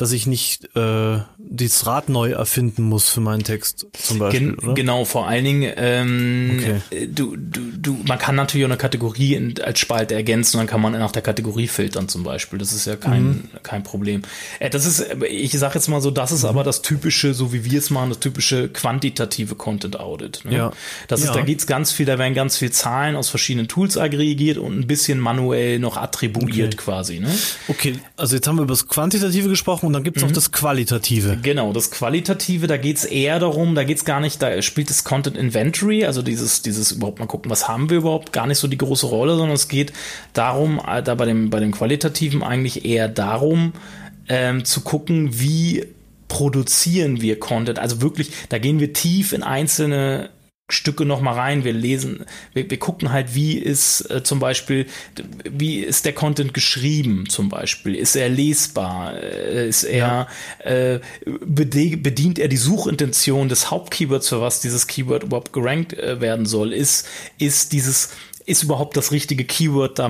dass ich nicht äh, das Rad neu erfinden muss für meinen Text zum Beispiel, Gen oder? Genau, vor allen Dingen, ähm, Okay. äh, du, du, du, man kann natürlich auch eine Kategorie in, als Spalte ergänzen, dann kann man nach der Kategorie filtern zum Beispiel. Das ist ja kein, Mhm. kein Problem. Äh, das ist, ich sage jetzt mal so, das ist aber das typische, so wie wir es machen, das typische quantitative Content Audit. Ne? Ja. Das ist, Ja. da geht's ganz viel, da werden ganz viel Zahlen aus verschiedenen Tools aggregiert und ein bisschen manuell noch attribuiert Okay. quasi. Ne? Okay, also jetzt haben wir über das Quantitative gesprochen und dann gibt's noch das Qualitative. Genau, das Qualitative, da geht's eher darum, da geht's gar nicht, da spielt das Content Inventory, also dieses, dieses überhaupt mal gucken, was haben wir überhaupt, gar nicht so die große Rolle, sondern es geht darum, äh, da bei dem, bei dem Qualitativen eigentlich eher darum, ähm, zu gucken, wie produzieren wir Content. Also wirklich, da gehen wir tief in einzelne Stücke noch mal rein. Wir lesen, wir, wir gucken halt, wie ist äh, zum Beispiel, wie ist der Content geschrieben zum Beispiel? Ist er lesbar? Äh, ist er, äh, bede- bedient er die Suchintention des Hauptkeywords, für was dieses Keyword überhaupt gerankt äh, werden soll? Ist, ist dieses ist überhaupt das richtige Keyword da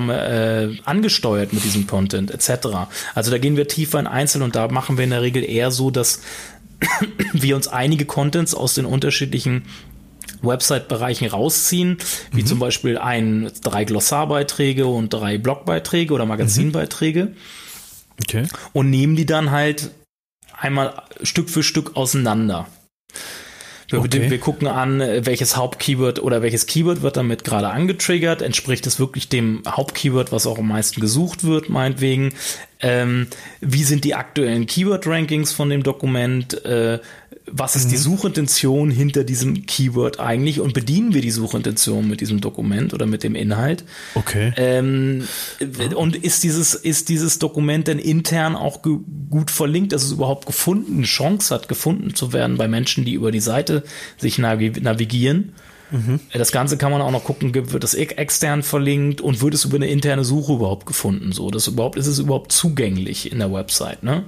äh, angesteuert mit diesem Content etc. Also da gehen wir tiefer in Einzel und da machen wir in der Regel eher so, dass wir uns einige Contents aus den unterschiedlichen Website-Bereichen rausziehen, wie zum Beispiel ein, drei Glossarbeiträge und drei Blogbeiträge oder Magazinbeiträge Okay. und nehmen die dann halt einmal Stück für Stück auseinander. Wir, Okay. wir gucken an, welches Hauptkeyword oder welches Keyword wird damit gerade angetriggert. Entspricht es wirklich dem Hauptkeyword, was auch am meisten gesucht wird, meinetwegen? Ähm, wie sind die aktuellen Keyword-Rankings von dem Dokument? Äh, was ist die Suchintention hinter diesem Keyword eigentlich? Und bedienen wir die Suchintention mit diesem Dokument oder mit dem Inhalt? Okay. Ähm, und ist dieses, ist dieses Dokument denn intern auch gut verlinkt, dass es überhaupt gefunden, eine Chance hat, gefunden zu werden bei Menschen, die über die Seite sich navi navigieren? Das Ganze kann man auch noch gucken, wird es ex- extern verlinkt und wird es über eine interne Suche überhaupt gefunden? So, das überhaupt, ist es überhaupt zugänglich in der Website, ne?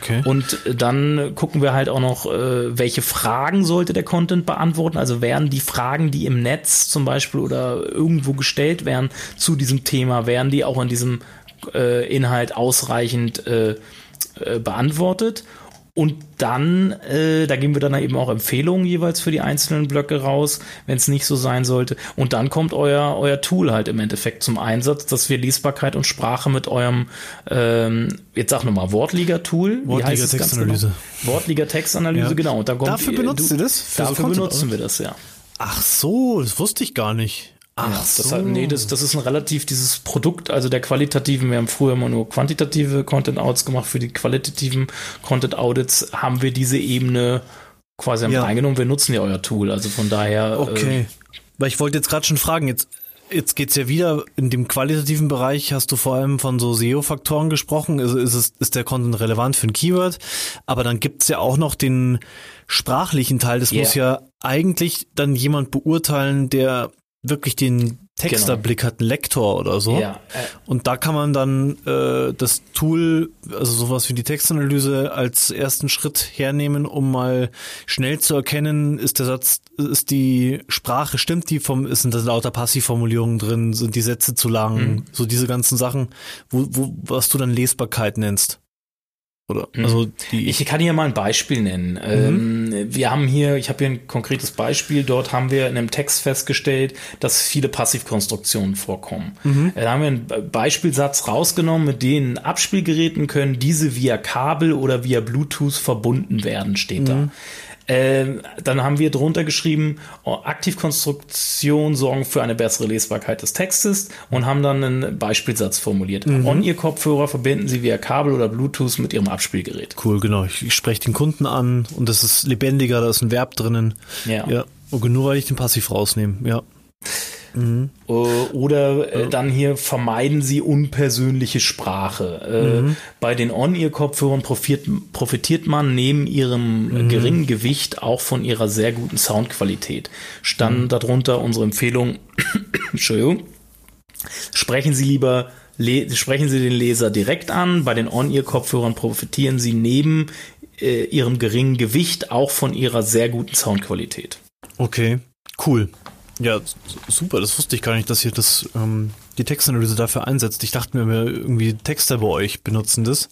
Okay. Und dann gucken wir halt auch noch, äh, welche Fragen sollte der Content beantworten. Also werden die Fragen, die im Netz zum Beispiel oder irgendwo gestellt werden zu diesem Thema, werden die auch in diesem äh, Inhalt ausreichend äh, äh, beantwortet? Und dann, äh, da geben wir dann eben auch Empfehlungen jeweils für die einzelnen Blöcke raus, wenn es nicht so sein sollte. Und dann kommt euer, euer Tool halt im Endeffekt zum Einsatz, dass wir Lesbarkeit und Sprache mit eurem, ähm, jetzt sag nochmal, Wortliga-Tool. Wortliga-Textanalyse. Genau? Wortliga-Textanalyse, Ja. genau. Und dann kommt Dafür die- benutzt du, ihr das? Für so Dafür benutzen wir das, ja. Ach so, das wusste ich gar nicht. Ach das, so. hat, nee, das, das ist ein relativ dieses Produkt, also der qualitativen, wir haben früher immer nur quantitative Content Audits gemacht, für die qualitativen Content Audits haben wir diese Ebene quasi Ja. eingenommen. Wir nutzen ja euer Tool, also von daher. Okay. Weil ich wollte jetzt gerade schon fragen, jetzt, jetzt geht's ja wieder in dem qualitativen Bereich, hast du vor allem von so SEO-Faktoren gesprochen. Also ist, es, ist der Content relevant für ein Keyword? Aber dann gibt's ja auch noch den sprachlichen Teil. Das Yeah. muss ja eigentlich dann jemand beurteilen, der wirklich den Texterblick hat, ein Lektor oder so. Ja, äh, Und da kann man dann äh, das Tool, also sowas wie die Textanalyse, als ersten Schritt hernehmen, um mal schnell zu erkennen, ist der Satz, ist die Sprache, stimmt die vom, ist sind da lauter Passivformulierungen drin, sind die Sätze zu lang, Mhm. so diese ganzen Sachen, wo, wo, was du dann Lesbarkeit nennst. Oder, Mhm. also Ich kann hier mal ein Beispiel nennen. Mhm. Ähm, wir haben hier, ich habe hier ein konkretes Beispiel. Dort haben wir in einem Text festgestellt, dass viele Passivkonstruktionen vorkommen. Mhm. Äh, Da haben wir einen Be- Beispielsatz rausgenommen, mit denen Abspielgeräten können diese via Kabel oder via Bluetooth verbunden werden, steht da. Ähm, dann haben wir drunter geschrieben, oh, Aktivkonstruktionen sorgen für eine bessere Lesbarkeit des Textes und haben dann einen Beispielsatz formuliert. Mhm. On-Ear-Kopfhörer verbinden Sie via Kabel oder Bluetooth mit Ihrem Abspielgerät. cool, genau. Ich, ich spreche den Kunden an und das ist lebendiger, da ist ein Verb drinnen. Ja. Ja. Okay, nur weil ich den Passiv rausnehme, ja. Äh, Oder äh, dann hier vermeiden Sie unpersönliche Sprache. Äh, Bei den On-Ear-Kopfhörern profitiert, man neben ihrem äh, geringen Gewicht auch von ihrer sehr guten Soundqualität. Standen darunter unsere Empfehlung, Entschuldigung, sprechen Sie lieber sprechen Sie den Leser direkt an. Bei den On-Ear-Kopfhörern profitieren Sie neben äh, ihrem geringen Gewicht, auch von ihrer sehr guten Soundqualität. Okay, cool. Ja, super, das wusste ich gar nicht, dass ihr das, ähm, die Textanalyse dafür einsetzt. Ich dachte mir, irgendwie Texter bei euch benutzen das.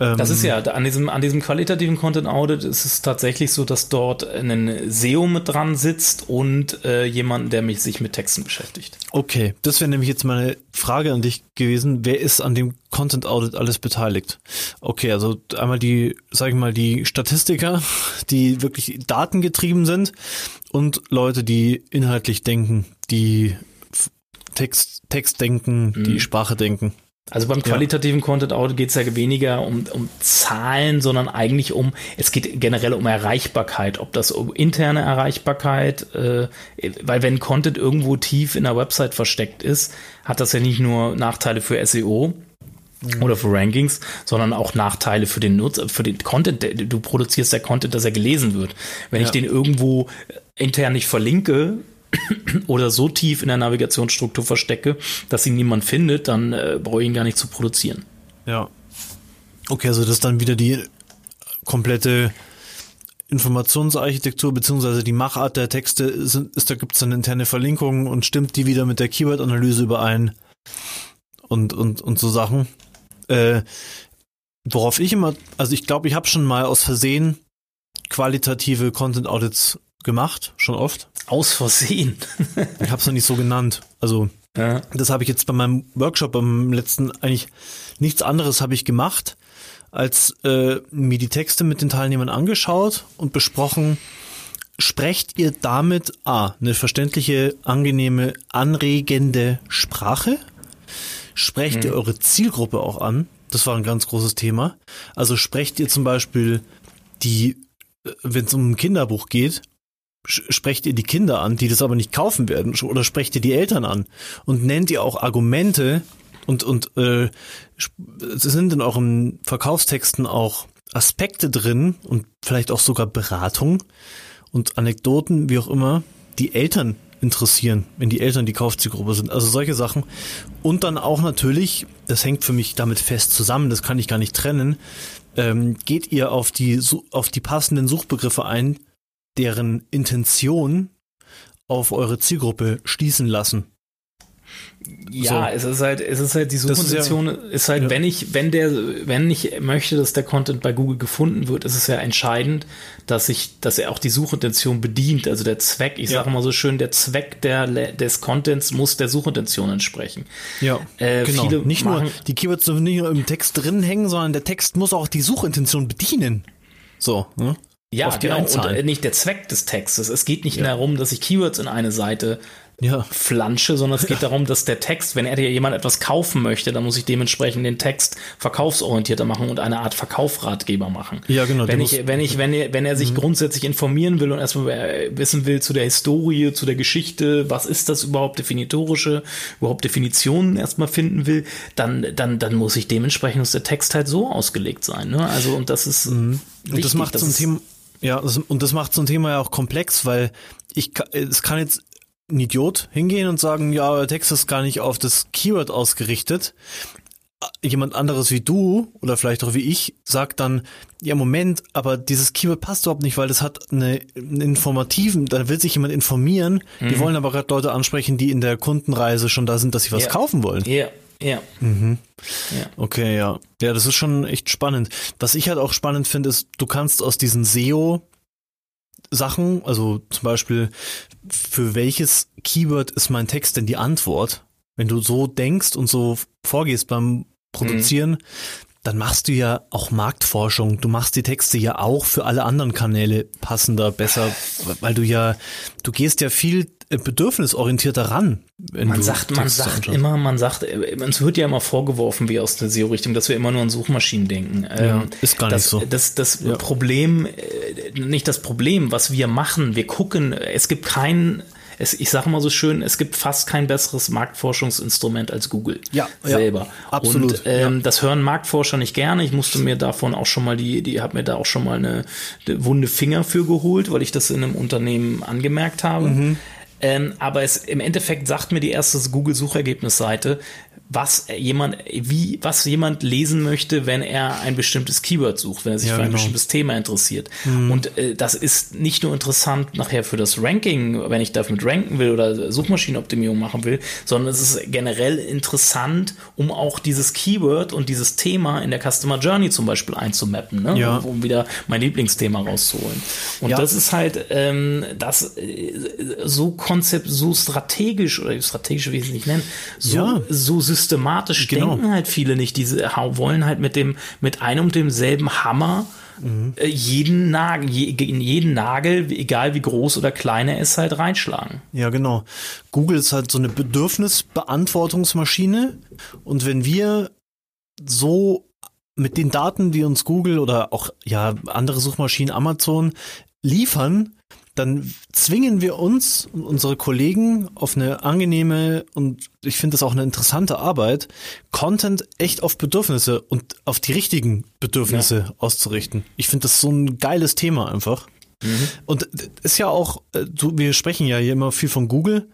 Ähm das ist ja, an diesem, an diesem qualitativen Content Audit ist es tatsächlich so, dass dort ein SEO mit dran sitzt und äh, jemand, der mich, sich mit Texten beschäftigt. Okay, das wäre nämlich jetzt meine Frage an dich gewesen. Wer ist an dem Content Audit alles beteiligt? Okay, also einmal die, sag ich mal, die Statistiker, die wirklich datengetrieben sind und Leute, die inhaltlich denken, die Text, Text denken, mhm. die Sprache denken. Also beim qualitativen ja. Content Audit geht es ja weniger um, um Zahlen, sondern eigentlich um, es geht generell um Erreichbarkeit, ob das um interne Erreichbarkeit, äh, weil wenn Content irgendwo tief in der Website versteckt ist, hat das ja nicht nur Nachteile für SEO, mhm. oder für Rankings, sondern auch Nachteile für den Nutzer, für den Content. Du produzierst der Content, dass er gelesen wird. Wenn ja. ich den irgendwo intern nicht verlinke, oder so tief in der Navigationsstruktur verstecke, dass ihn niemand findet, dann äh, brauche ich ihn gar nicht zu produzieren. Ja. Okay, also das ist dann wieder die komplette Informationsarchitektur beziehungsweise die Machart der Texte sind, ist, da gibt es dann interne Verlinkungen und stimmt die wieder mit der Keyword-Analyse überein und, und, und so Sachen. Äh, worauf ich immer, also ich glaube, ich habe schon mal aus Versehen qualitative Content Audits gemacht, schon oft. Aus Versehen. ich habe es noch nicht so genannt. Also ja. das habe ich jetzt bei meinem Workshop beim letzten eigentlich nichts anderes habe ich gemacht, als äh, mir die Texte mit den Teilnehmern angeschaut und besprochen. Sprecht ihr damit A, eine verständliche, angenehme, anregende Sprache? Sprecht mhm. ihr eure Zielgruppe auch an? Das war ein ganz großes Thema. Also sprecht ihr zum Beispiel die, äh, wenn es um ein Kinderbuch geht, sprecht ihr die Kinder an, die das aber nicht kaufen werden, oder sprecht ihr die Eltern an und nennt ihr auch Argumente und und äh, sind in euren Verkaufstexten auch Aspekte drin und vielleicht auch sogar Beratung und Anekdoten, wie auch immer, die Eltern interessieren, wenn die Eltern die Kaufzielgruppe sind. Also solche Sachen. Und dann auch natürlich, das hängt für mich damit fest zusammen, das kann ich gar nicht trennen, ähm, geht ihr auf die, auf die passenden Suchbegriffe ein, deren Intention auf eure Zielgruppe schließen lassen. Ja, so. es ist halt, es ist halt die Suchintention ist, ja, ist, halt, ja. wenn ich, wenn der, wenn ich möchte, dass der Content bei Google gefunden wird, ist es ja entscheidend, dass ich, dass er auch die Suchintention bedient, also der Zweck. Ich ja. sage mal so schön, der Zweck der, des Contents muss der Suchintention entsprechen. Ja, äh, genau. Viele nicht nur die Keywords dürfen nicht nur im Text drin hängen, sondern der Text muss auch die Suchintention bedienen. So. Ne? Ja, genau. Und äh, nicht der Zweck des Textes. Es geht nicht ja. darum, dass ich Keywords in eine Seite ja. flansche, sondern es geht darum, dass der Text, wenn er dir jemand etwas kaufen möchte, dann muss ich dementsprechend den Text verkaufsorientierter machen und eine Art Verkaufsratgeber machen. Ja, genau. Wenn ich, wenn ich, wenn er, wenn er sich mhm. grundsätzlich informieren will und erstmal wissen will zu der Historie, zu der Geschichte, was ist das überhaupt definitorische, überhaupt Definitionen erstmal finden will, dann, dann, dann muss ich dementsprechend muss der Text halt so ausgelegt sein. Ne? Also, und das ist, mhm. wichtig, und das macht zum Thema, ja, das, und das macht so ein Thema ja auch komplex, weil ich, es kann jetzt ein Idiot hingehen und sagen, ja, der Text ist gar nicht auf das Keyword ausgerichtet. Jemand anderes wie du oder vielleicht auch wie ich sagt dann, ja Moment, aber dieses Keyword passt überhaupt nicht, weil das hat eine, einen informativen, da will sich jemand informieren. Mhm. Die wollen aber gerade Leute ansprechen, die in der Kundenreise schon da sind, dass sie was ja. kaufen wollen. Ja, ja. Mhm. ja. Okay, ja. Ja, das ist schon echt spannend. Was ich halt auch spannend finde, ist, du kannst aus diesen SEO Sachen, also zum Beispiel, für welches Keyword ist mein Text denn die Antwort? Wenn du so denkst und so vorgehst beim Produzieren, mhm dann machst du ja auch Marktforschung. Du machst die Texte ja auch für alle anderen Kanäle passender, besser, weil du ja, du gehst ja viel bedürfnisorientierter ran. man sagt, man sagt immer, man sagt, äh, uns wird ja immer vorgeworfen, wie aus der SEO-Richtung, dass wir immer nur an Suchmaschinen denken. Ja, ähm, ist gar das, nicht so. Das, das ja. Problem, äh, nicht das Problem, was wir machen, wir gucken, es gibt keinen es, ich sage mal so schön, es gibt fast kein besseres Marktforschungsinstrument als Google ja, selber. Ja, absolut. Und ähm, ja. das hören Marktforscher nicht gerne. Ich musste mir davon auch schon mal die, die habe mir da auch schon mal eine, eine wunde Finger für geholt, weil ich das in einem Unternehmen angemerkt habe. Mhm. Ähm, aber es im Endeffekt sagt mir die erste Google-Suchergebnisseite, was jemand, wie, was jemand lesen möchte, wenn er ein bestimmtes Keyword sucht, wenn er sich Ja, für ein genau. bestimmtes Thema interessiert. Und äh, das ist nicht nur interessant nachher für das Ranking, wenn ich damit ranken will oder Suchmaschinenoptimierung machen will, sondern es ist generell interessant, um auch dieses Keyword und dieses Thema in der Customer Journey zum Beispiel einzumappen, ne? Ja. um wieder mein Lieblingsthema rauszuholen. Und Ja. das ist halt ähm, das äh, so konzept, so strategisch oder strategisch will ich es nicht nennen, so, so systematisch Genau. denken halt viele nicht. Diese wollen halt mit dem mit einem und demselben Hammer Mhm. jeden Nagel, in jeden Nagel, egal wie groß oder klein er ist, halt reinschlagen. Ja, genau. Google ist halt so eine Bedürfnisbeantwortungsmaschine. Und wenn wir so mit den Daten, die uns Google oder auch ja andere Suchmaschinen, Amazon liefern, dann zwingen wir uns und unsere Kollegen auf eine angenehme und ich finde das auch eine interessante Arbeit, Content echt auf Bedürfnisse und auf die richtigen Bedürfnisse auszurichten. Ich finde das so ein geiles Thema einfach. Und ist ja auch, äh, wir sprechen ja hier immer viel von Google,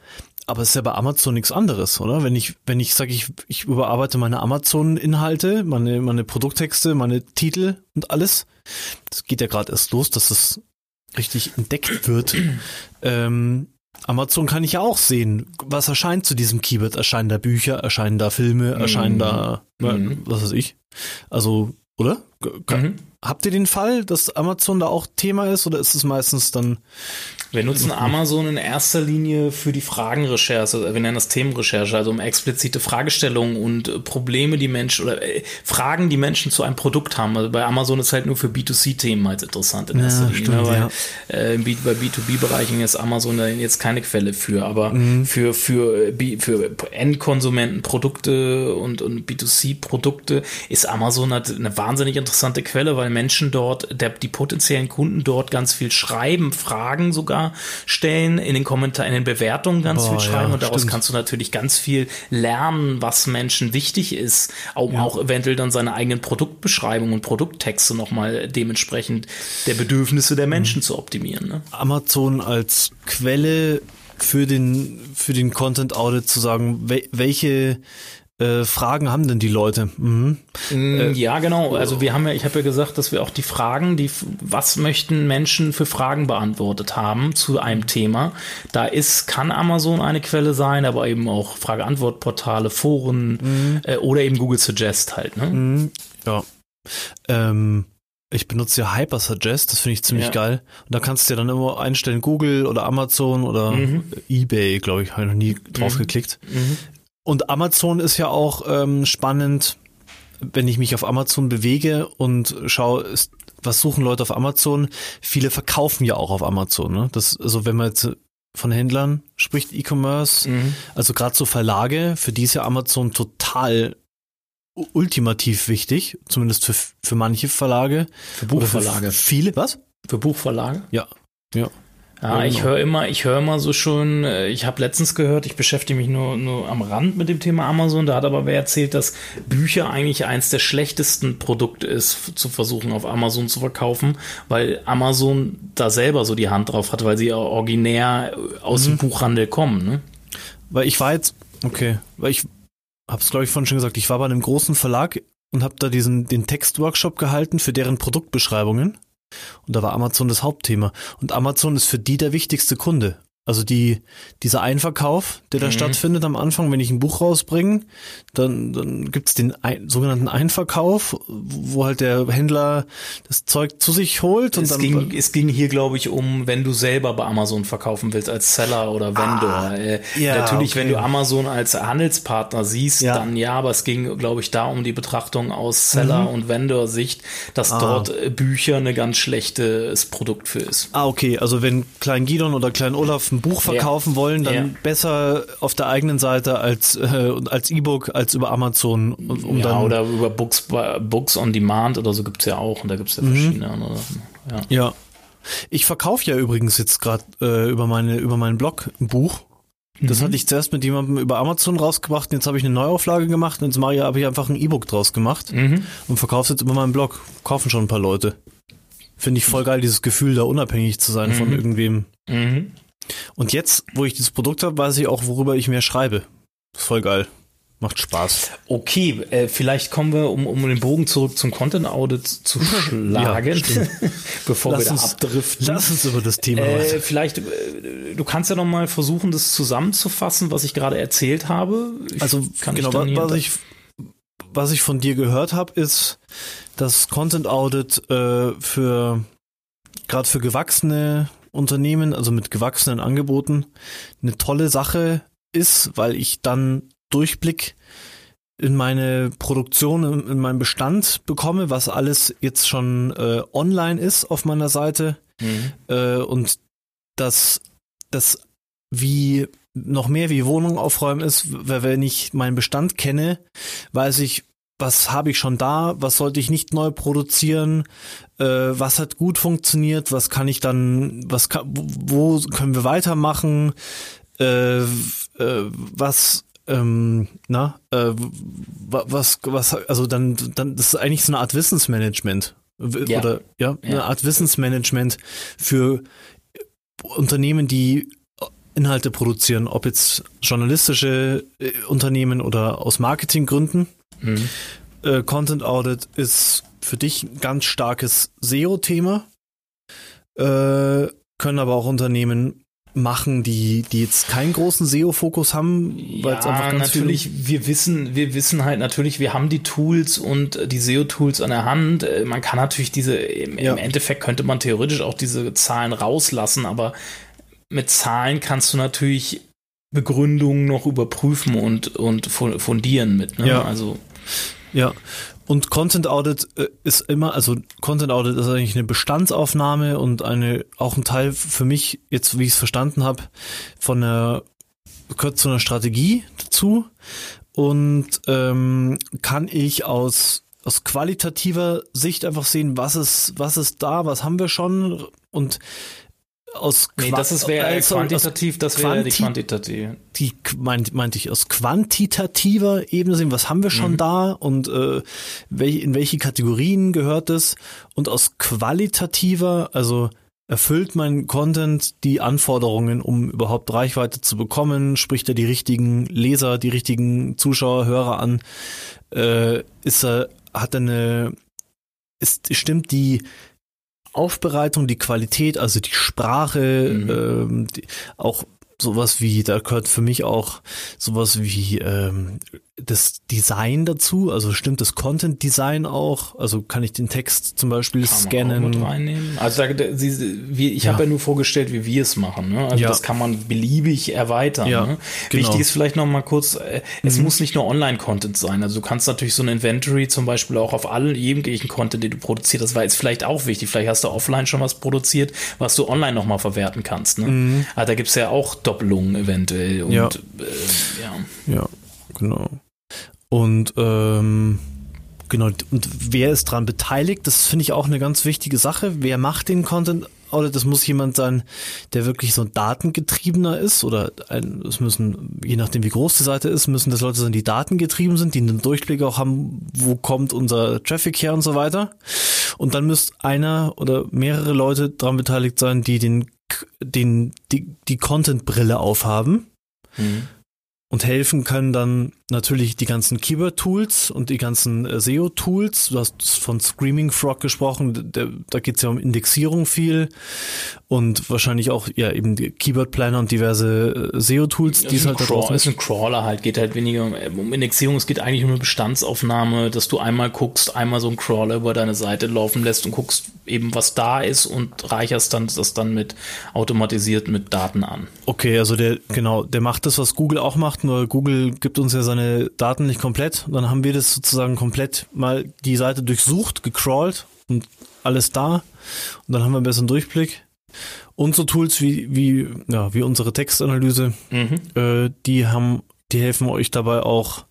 aber es ist ja bei Amazon nichts anderes, oder? Wenn ich, wenn ich sage, ich, ich überarbeite meine Amazon-Inhalte, meine, meine Produkttexte, meine Titel und alles, das geht ja gerade erst los, dass es richtig entdeckt wird. ähm, Amazon kann ich ja auch sehen, was erscheint zu diesem Keyword. Erscheinen da Bücher, erscheinen da Filme, erscheinen da, Mhm. was weiß ich. Also, oder? Kann- Mhm. Habt ihr den Fall, dass Amazon da auch Thema ist oder ist es meistens dann Wir nutzen Amazon in erster Linie für die Fragenrecherche, also wir nennen das Themenrecherche, also um explizite Fragestellungen und Probleme, die Menschen oder äh, Fragen, die Menschen zu einem Produkt haben. Also bei Amazon ist halt nur für B2C-Themen halt interessant in erster Ja, Linie, stimmt, ne? weil ja. äh, bei B2B-Bereichen ist Amazon da jetzt keine Quelle für, aber Mhm. für, für, äh, B- für Endkonsumenten Produkte und, und B2C-Produkte ist Amazon halt eine wahnsinnig interessante Quelle, weil Menschen dort, der, die potenziellen Kunden dort ganz viel schreiben, Fragen sogar stellen, in den Kommentaren, in den Bewertungen ganz Boah, viel schreiben ja, und daraus stimmt. kannst du natürlich ganz viel lernen, was Menschen wichtig ist, um auch eventuell dann seine eigenen Produktbeschreibungen und Produkttexte nochmal dementsprechend der Bedürfnisse der Mhm. Menschen zu optimieren. Ne? Amazon als Quelle für den, für den Content Audit zu sagen, wel, welche äh, Fragen haben denn die Leute? Mhm. Mm, ja, genau. Also wir haben ja, ich habe ja gesagt, dass wir auch die Fragen, die, was möchten Menschen für Fragen beantwortet haben zu einem Thema. Da ist, kann Amazon eine Quelle sein, aber eben auch Frage-Antwort-Portale, Foren äh, oder eben Google Suggest halt. Ne? Mhm. Ja. Ähm, ich benutze ja Hypersuggest, das finde ich ziemlich Ja. geil. Und da kannst du ja dann immer einstellen, Google oder Amazon oder Mhm. Ebay, glaube ich, habe ich noch nie drauf geklickt. Und Amazon ist ja auch ähm, spannend, wenn ich mich auf Amazon bewege und schaue, ist, was suchen Leute auf Amazon? Viele verkaufen ja auch auf Amazon. Ne? Das, also wenn man jetzt von Händlern spricht, E-Commerce, Mhm. also gerade so Verlage, für die ist ja Amazon total ultimativ wichtig, zumindest für, für manche Verlage. Für Oder für Buchverlage. viele, was? Für Buchverlage? Ja. Ja. Ja, Ja, ich höre immer, ich höre immer so schon, äh, ich habe letztens gehört, ich beschäftige mich nur, nur am Rand mit dem Thema Amazon, da hat aber wer erzählt, dass Bücher eigentlich eins der schlechtesten Produkte ist, zu versuchen auf Amazon zu verkaufen, weil Amazon da selber so die Hand drauf hat, weil sie ja originär äh, aus Mhm. dem Buchhandel kommen. Ne? Weil ich war jetzt, okay, weil ich hab's glaube ich vorhin schon gesagt, ich war bei einem großen Verlag und habe da diesen den Textworkshop gehalten für deren Produktbeschreibungen und da war Amazon das Hauptthema und Amazon ist für die der wichtigste Kunde. Also die dieser Einverkauf, der da Mhm. stattfindet am Anfang, wenn ich ein Buch rausbringe, dann dann gibt's den ein, sogenannten Einverkauf, wo halt der Händler das Zeug zu sich holt und Es dann ging, es ging hier, glaube ich, um, wenn du selber bei Amazon verkaufen willst als Seller oder Vendor. äh, Ah, ja, natürlich, okay. wenn du Amazon als Handelspartner siehst, Ja. dann ja, aber es ging, glaube ich, da um die Betrachtung aus Seller- und Vendor-Sicht, dass Mhm. Ah. dort äh, Bücher eine ganz schlechtes Produkt für ist. Ah, okay. Also wenn Klein Gidon oder Klein Olaf ein Buch verkaufen wollen, dann Ja. besser auf der eigenen Seite als, äh, als E-Book als über Amazon. Um ja, oder über Books, Books on Demand oder so gibt's ja auch und da gibt's ja Mhm. verschiedene andere. Ja. ja. Ich verkaufe ja übrigens jetzt gerade äh, über meine über meinen Blog ein Buch. Das Mhm. hatte ich zuerst mit jemandem über Amazon rausgebracht. Jetzt habe ich eine Neuauflage gemacht und jetzt mache ich, habe ich einfach ein E-Book draus gemacht Mhm. und verkaufe jetzt über meinen Blog. Kaufen schon ein paar Leute. Finde ich voll geil, dieses Gefühl, da unabhängig zu sein von Mhm. irgendwem. Mhm. Und jetzt, wo ich dieses Produkt habe, weiß ich auch, worüber ich mehr schreibe. Voll geil. Macht Spaß. Okay, äh, vielleicht kommen wir, um, um den Bogen zurück zum Content Audit zu schlagen, bevor Lass wir da uns- abdriften. Lass uns über das Thema Äh, vielleicht, äh, du kannst ja noch mal versuchen, das zusammenzufassen, was ich gerade erzählt habe. Ich, Also kann genau, was hier- ich, was ich von dir gehört habe, ist, dass Content Audit äh, für gerade für gewachsene Unternehmen, also mit gewachsenen Angeboten, eine tolle Sache ist, weil ich dann Durchblick in meine Produktion, in, in meinen Bestand bekomme, was alles jetzt schon äh, online ist auf meiner Seite Mhm. äh, und dass das wie noch mehr wie Wohnung aufräumen ist, weil wenn ich meinen Bestand kenne, weiß ich, was habe ich schon da, was sollte ich nicht neu produzieren, was hat gut funktioniert, was kann ich dann, was kann, wo können wir weitermachen, äh, äh, was ähm, na, äh, wa- was, was, also dann, dann, das ist eigentlich so eine Art Wissensmanagement. Ja. Oder, ja, eine Ja. Art Wissensmanagement für Unternehmen, die Inhalte produzieren, ob jetzt journalistische äh, Unternehmen oder aus Marketinggründen. Mhm. Äh, Content Audit ist für dich ein ganz starkes SEO-Thema. Äh, können aber auch Unternehmen machen, die, die jetzt keinen großen SEO-Fokus haben, weil es Ja, einfach ganz natürlich, wir wissen, wir wissen halt natürlich, wir haben die Tools und äh, die SEO-Tools an der Hand. Äh, Man kann natürlich diese, im, Ja. im Endeffekt könnte man theoretisch auch diese Zahlen rauslassen, aber mit Zahlen kannst du natürlich Begründungen noch überprüfen und, und fu- fundieren mit. Ne? Ja. Also, Ja, und Content Audit äh, ist immer, also Content Audit ist eigentlich eine Bestandsaufnahme und eine auch ein Teil für mich, jetzt wie ich es verstanden habe, von einer gehört zu einer Strategie dazu. Und ähm, kann ich aus aus qualitativer Sicht einfach sehen, was ist was ist da, was haben wir schon? Und aus nee, Qua- das ist wäre äh, aus quantitativ, das wäre die Quanti- quantitativ. die meint, meinte ich aus quantitativer Ebene sehen, was haben wir schon Mhm. da und äh, wel, in welche Kategorien gehört es und aus qualitativer, also erfüllt mein Content die Anforderungen, um überhaupt Reichweite zu bekommen, spricht er die richtigen Leser, die richtigen Zuschauer, Hörer an, äh, ist er, hat er eine, ist, stimmt die Aufbereitung, die Qualität, also die Sprache, Mhm. ähm, die, auch sowas wie, da gehört für mich auch sowas wie ähm, das Design dazu, also stimmt das Content Design auch, also kann ich den Text zum Beispiel Kann man auch scannen. mit reinnehmen. Also da, da, sie, wie, ich Ja. habe ja nur vorgestellt, wie wir es machen. Ne? Also Ja. das kann man beliebig erweitern. Ja, ne? genau. Wichtig ist vielleicht noch mal kurz, äh, es muss nicht nur Online-Content sein. Also du kannst natürlich so ein Inventory zum Beispiel auch auf allen jeglichen Content, den du produziert hast, war jetzt vielleicht auch wichtig. Vielleicht hast du offline schon was produziert, was du online noch mal verwerten kannst. Ne? Aber da gibt's ja auch Doppelungen eventuell. Und Ja. äh, ja. Ja, genau. Und ähm, genau, und wer ist dran beteiligt? Das finde ich auch eine ganz wichtige Sache. Wer macht den Content Audit? Das muss jemand sein, der wirklich so datengetriebener ist oder ein, es müssen, je nachdem wie groß die Seite ist, müssen das Leute sein, die datengetrieben sind, die einen Durchblick auch haben, wo kommt unser Traffic her und so weiter. Und dann müsste einer oder mehrere Leute dran beteiligt sein, die den, den, die, die Content-Brille aufhaben Mhm. und helfen können dann natürlich die ganzen Keyword-Tools und die ganzen äh, SEO-Tools. Du hast von Screaming Frog gesprochen, der, da geht es ja um Indexierung viel und wahrscheinlich auch ja eben die Keyword-Planner und diverse äh, SEO-Tools, die es halt ein da Crawl, draußen ist ein Crawler halt, geht halt weniger um Indexierung, es geht eigentlich um eine Bestandsaufnahme, dass du einmal guckst, einmal so einen Crawler über deine Seite laufen lässt und guckst eben, was da ist und reicherst dann das dann mit automatisiert mit Daten an. Okay, also der, genau, der macht das, was Google auch macht, nur Google gibt uns ja seine Daten nicht komplett. Und dann haben wir das sozusagen komplett mal die Seite durchsucht, gecrawlt und alles da. Und dann haben wir einen besseren Durchblick. Und so Tools wie, wie, ja, wie unsere Textanalyse, Mhm. äh, die haben, die helfen euch dabei auch,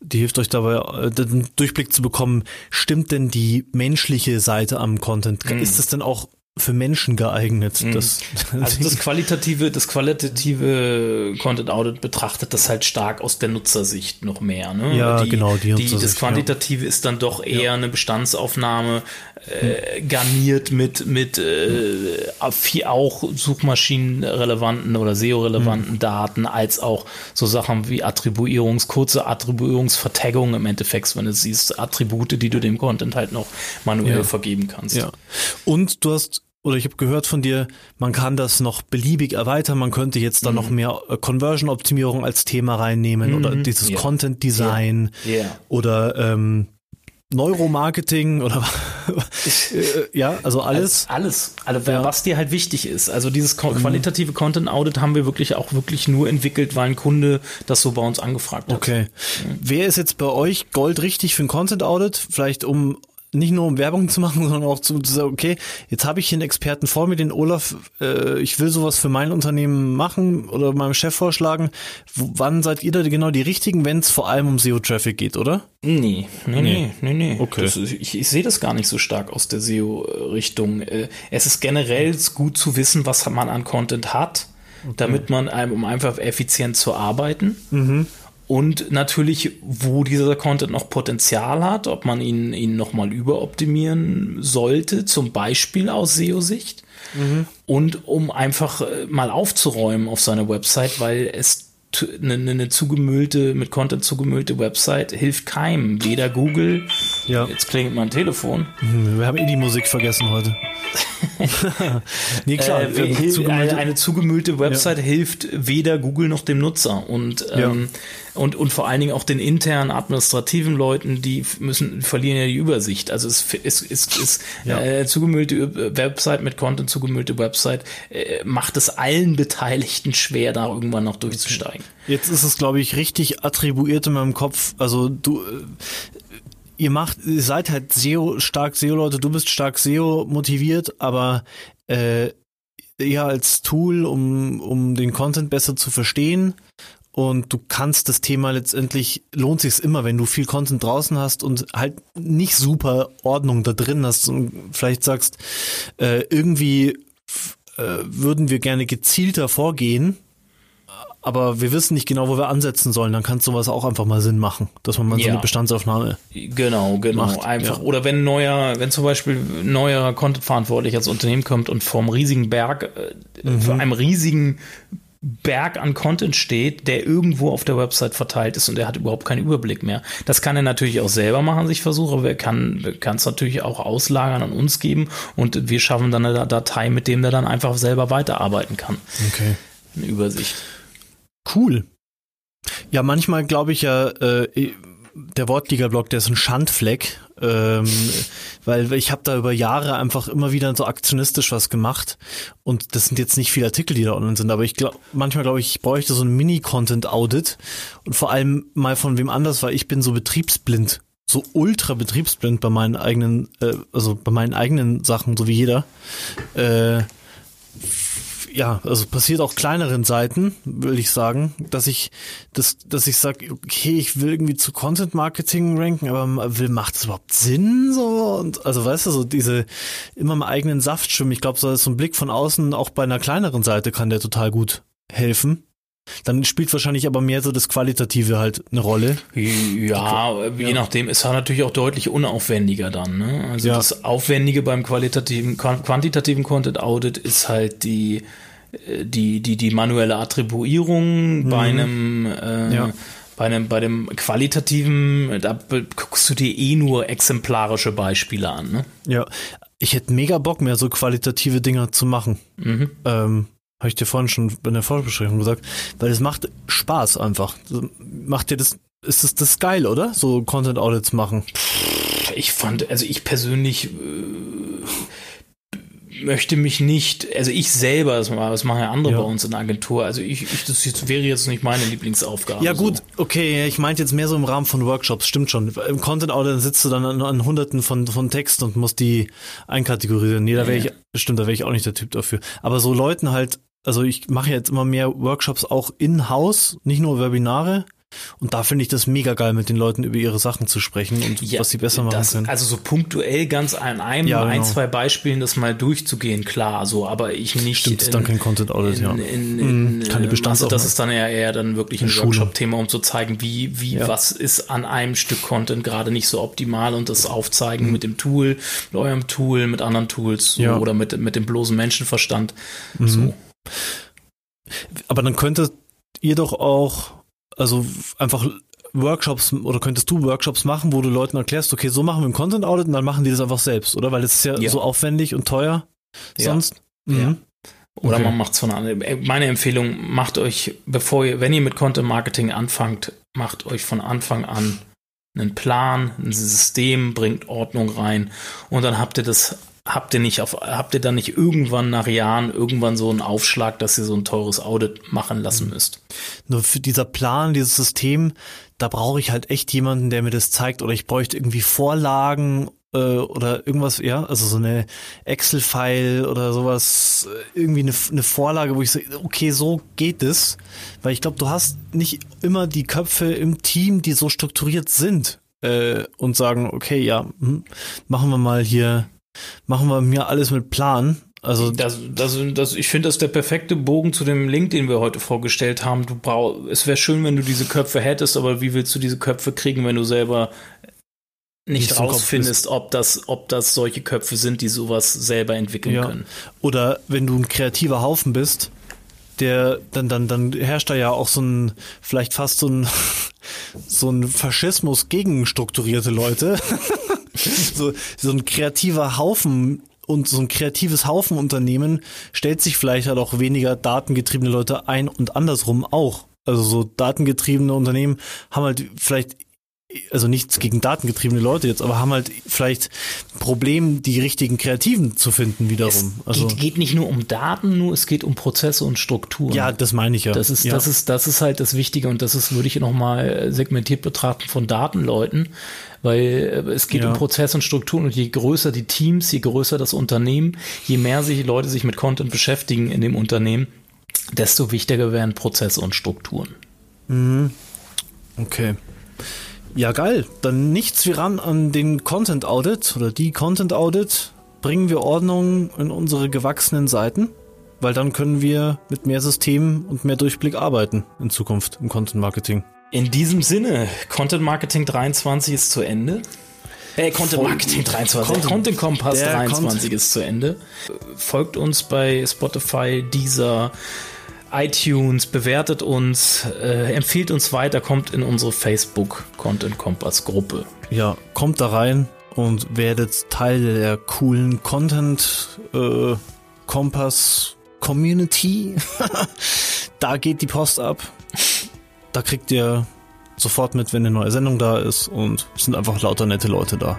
die hilft euch dabei, äh, den Durchblick zu bekommen, stimmt denn die menschliche Seite am Content? Mhm. Ist es denn auch für Menschen geeignet. Das, Also das qualitative, das qualitative Content Audit betrachtet das halt stark aus der Nutzersicht noch mehr. Ne? Ja, genau, die die, das Quantitative ist dann doch eher eine Bestandsaufnahme, äh, garniert mit, mit äh, viel auch suchmaschinenrelevanten oder SEO-relevanten Daten, als auch so Sachen wie Attribuierungs, kurze Attribuierungsvertaggungen im Endeffekt, wenn du siehst, Attribute, die du dem Content halt noch manuell Ja. vergeben kannst. Ja. Und du hast, oder ich habe gehört von dir, man kann das noch beliebig erweitern. Man könnte jetzt dann noch mehr äh, Conversion-Optimierung als Thema reinnehmen oder dieses Ja. Content-Design Ja. oder ähm, Neuromarketing oder äh, ja, also alles. Alles, alles Ja. was dir halt wichtig ist. Also dieses Mhm. qualitative Content Audit haben wir wirklich auch wirklich nur entwickelt, weil ein Kunde das so bei uns angefragt hat. Okay. Wer ist jetzt bei euch Gold richtig für ein Content Audit? Vielleicht um nicht nur um Werbung zu machen, sondern auch zu, zu sagen, okay, jetzt habe ich hier einen Experten vor mir, den Olaf, äh, ich will sowas für mein Unternehmen machen oder meinem Chef vorschlagen. W wann seid ihr da genau die richtigen, wenn es vor allem um SEO-Traffic geht, oder? Nee, nee, nee, nee, nee. Okay. Das ich, ich sehe das gar nicht so stark aus der SEO-Richtung. Äh, Es ist generell gut zu wissen, was man an Content hat, damit man einem, um einfach effizient zu arbeiten. Mhm. Und natürlich, wo dieser Content noch Potenzial hat, ob man ihn, ihn nochmal überoptimieren sollte, zum Beispiel aus SEO-Sicht. Mhm. Und um einfach äh, mal aufzuräumen auf seiner Website, weil es eine, eine zugemüllte, mit Content zugemüllte Website hilft keinem. Weder Google, Ja. jetzt klingelt mein Telefon, Hm, Wir haben eh die Musik vergessen heute. nee, klar. äh, zugemüllte- eine, eine zugemüllte Website hilft weder Google noch dem Nutzer und, ähm, und, und vor allen Dingen auch den internen administrativen Leuten, die müssen, verlieren ja die Übersicht. Also es ist, ist, ist Ja. äh, zugemüllte Website mit Content, zugemüllte Website, äh, macht es allen Beteiligten schwer, da irgendwann noch durchzusteigen. Jetzt ist es, glaube ich, richtig attribuiert in meinem Kopf. Also du, äh, ihr macht, ihr seid halt SEO, stark SEO-Leute, du bist stark SEO motiviert, aber äh, eher als Tool, um, um den Content besser zu verstehen. Und du kannst das Thema letztendlich, lohnt sich's immer, wenn du viel Content draußen hast und halt nicht super Ordnung da drin hast und vielleicht sagst, äh, irgendwie äh, würden wir gerne gezielter vorgehen, aber wir wissen nicht genau, wo wir ansetzen sollen, dann kann sowas auch einfach mal Sinn machen, dass man mal so Ja. eine Bestandsaufnahme. Genau, genau. Macht, Einfach. ja. Oder wenn neuer, wenn zum Beispiel ein neuer Content-Verantwortlicher als Unternehmen kommt und vorm riesigen Berg, äh, Mhm. vor einem riesigen Berg an Content steht, der irgendwo auf der Website verteilt ist und er hat überhaupt keinen Überblick mehr. Das kann er natürlich auch selber machen, sich versuchen, aber er kann kann es natürlich auch auslagern an uns geben und wir schaffen dann eine Datei, mit dem der dann einfach selber weiterarbeiten kann. Okay. Eine Übersicht. Cool. Ja, manchmal glaube ich ja, äh, der Wortliga-Blog, der ist ein Schandfleck, ähm, weil ich habe da über Jahre einfach immer wieder so aktionistisch was gemacht und das sind jetzt nicht viele Artikel, die da online sind, aber ich glaube, manchmal glaube ich, ich bräuchte so ein Mini-Content-Audit und vor allem mal von wem anders, weil ich bin so betriebsblind, so ultra betriebsblind bei meinen eigenen, äh, also bei meinen eigenen Sachen, so wie jeder. Äh, ja, also passiert auch kleineren Seiten, will ich sagen, dass ich, dass, dass ich sage, okay, ich will irgendwie zu Content Marketing ranken, aber will, macht das überhaupt Sinn so? Und also weißt du, so diese immer im eigenen Saft schwimmen. Ich glaube, so so ein Blick von außen, auch bei einer kleineren Seite, kann der total gut helfen. Dann spielt wahrscheinlich aber mehr so das Qualitative halt eine Rolle. Ja, je nachdem ist er natürlich auch deutlich unaufwendiger dann. Ne? Also Ja. das Aufwendige beim qualitativen, quan- quantitativen Content Audit ist halt die, äh, die, die, die manuelle Attribuierung bei einem, äh, Mhm. Ja. bei einem, bei dem qualitativen, da guckst du dir eh nur exemplarische Beispiele an. Ne? Ja, ich hätte mega Bock, mehr so qualitative Dinger zu machen. Mhm. Ähm, habe ich dir vorhin schon in der Vorbesprechung gesagt, weil es macht Spaß einfach. Macht dir das, ist das, das geil, oder? So Content Audits machen. Ich fand, also ich persönlich äh, möchte mich nicht, also ich selber, das, ma- das machen ja andere Ja. bei uns in der Agentur, also ich, ich das jetzt, wäre jetzt nicht meine Lieblingsaufgabe. Ja gut, So. okay, ich meinte jetzt mehr so im Rahmen von Workshops, stimmt schon. Im Content Audit sitzt du dann an, an hunderten von, von Texten und musst die einkategorisieren. Nee, da wäre ich, bestimmt, da wäre ich auch nicht der Typ dafür. Aber so Leuten halt, also ich mache jetzt immer mehr Workshops auch in-house, nicht nur Webinare, Und da finde ich das mega geil, mit den Leuten über ihre Sachen zu sprechen und Ja, was sie besser machen das, können. Also so punktuell ganz an einem, Ja, ein, genau. zwei Beispielen das mal durchzugehen, klar, so, aber ich nicht. Stimmt, ist dann kein Content Audit, in, ja. In, Mhm, in, keine Bestandsaufnahme. also das ist dann eher, eher dann wirklich ein. Workshop-Thema, um zu zeigen, wie, wie, Ja. was ist an einem Stück Content gerade nicht so optimal und das aufzeigen Mhm. mit dem Tool, mit eurem Tool, mit anderen Tools so, Ja. Mhm. oder mit, mit dem bloßen Menschenverstand. So. Aber dann könntet ihr doch auch, also einfach Workshops oder könntest du Workshops machen, wo du Leuten erklärst, okay, so machen wir ein Content Audit und dann machen die das einfach selbst, oder? Weil es ist ja, Ja. so aufwendig und teuer Ja. sonst. Ja. Mhm. Oder Okay. man macht es von anderen. Meine Empfehlung, macht euch, bevor ihr, wenn ihr mit Content Marketing anfangt, macht euch von Anfang an einen Plan, ein System, bringt Ordnung rein und dann habt ihr das, habt ihr nicht auf, habt ihr dann nicht irgendwann nach Jahren irgendwann so einen Aufschlag, dass ihr so ein teures Audit machen lassen Mhm. müsst. Nur für dieser Plan, dieses System, da brauche ich halt echt jemanden, der mir das zeigt oder ich bräuchte irgendwie Vorlagen äh, oder irgendwas, ja, also so eine Excel-File oder sowas, irgendwie eine, eine Vorlage, wo ich sage, okay, so geht es, weil ich glaube, du hast nicht immer die Köpfe im Team, die so strukturiert sind äh, und sagen, okay, ja, hm, machen wir mal hier, machen wir mir alles mit Plan. Also Das, das, das, ich finde, das ist der perfekte Bogen zu dem Link, den wir heute vorgestellt haben. Du brauch, es wäre schön, wenn du diese Köpfe hättest, aber wie willst du diese Köpfe kriegen, wenn du selber nicht rausfindest, ob das, ob das solche Köpfe sind, die sowas selber entwickeln Ja. können? Oder wenn du ein kreativer Haufen bist, der dann dann dann herrscht da ja auch so ein vielleicht fast so ein so ein Faschismus gegen strukturierte Leute. so so ein kreativer Haufen und so ein kreatives Haufenunternehmen stellt sich vielleicht halt auch weniger datengetriebene Leute ein und andersrum auch. Also so datengetriebene Unternehmen haben halt vielleicht also nichts gegen datengetriebene Leute jetzt, aber haben halt vielleicht Problem, die richtigen Kreativen zu finden wiederum. Also geht, geht nicht nur um Daten, nur es geht um Prozesse und Strukturen. ja, das meine ich ja. Das ist, ja. das ist, das ist halt das Wichtige und das ist, würde ich nochmal segmentiert betrachten von Datenleuten, weil äh, es geht Ja. um Prozess und Strukturen und je größer die Teams, je größer das Unternehmen, je mehr sich Leute sich mit Content beschäftigen in dem Unternehmen, desto wichtiger werden Prozesse und Strukturen. Okay. Ja, geil. Dann nichts wie ran an den Content Audit oder die Content Audit. Bringen wir Ordnung in unsere gewachsenen Seiten, weil dann können wir mit mehr Systemen und mehr Durchblick arbeiten in Zukunft im Content Marketing. In diesem Sinne, Content Marketing 23 ist zu Ende. Äh, Content Marketing 23. Content- Content Kompass der 23 ist zu Ende. Folgt uns bei Spotify, Deezer, iTunes, bewertet uns, äh, empfiehlt uns weiter, kommt in unsere Facebook Content Kompass Gruppe. Ja, kommt da rein und werdet Teil der coolen Content äh, Kompass Community. da geht die Post ab. Da kriegt ihr sofort mit, wenn eine neue Sendung da ist und es sind einfach lauter nette Leute da.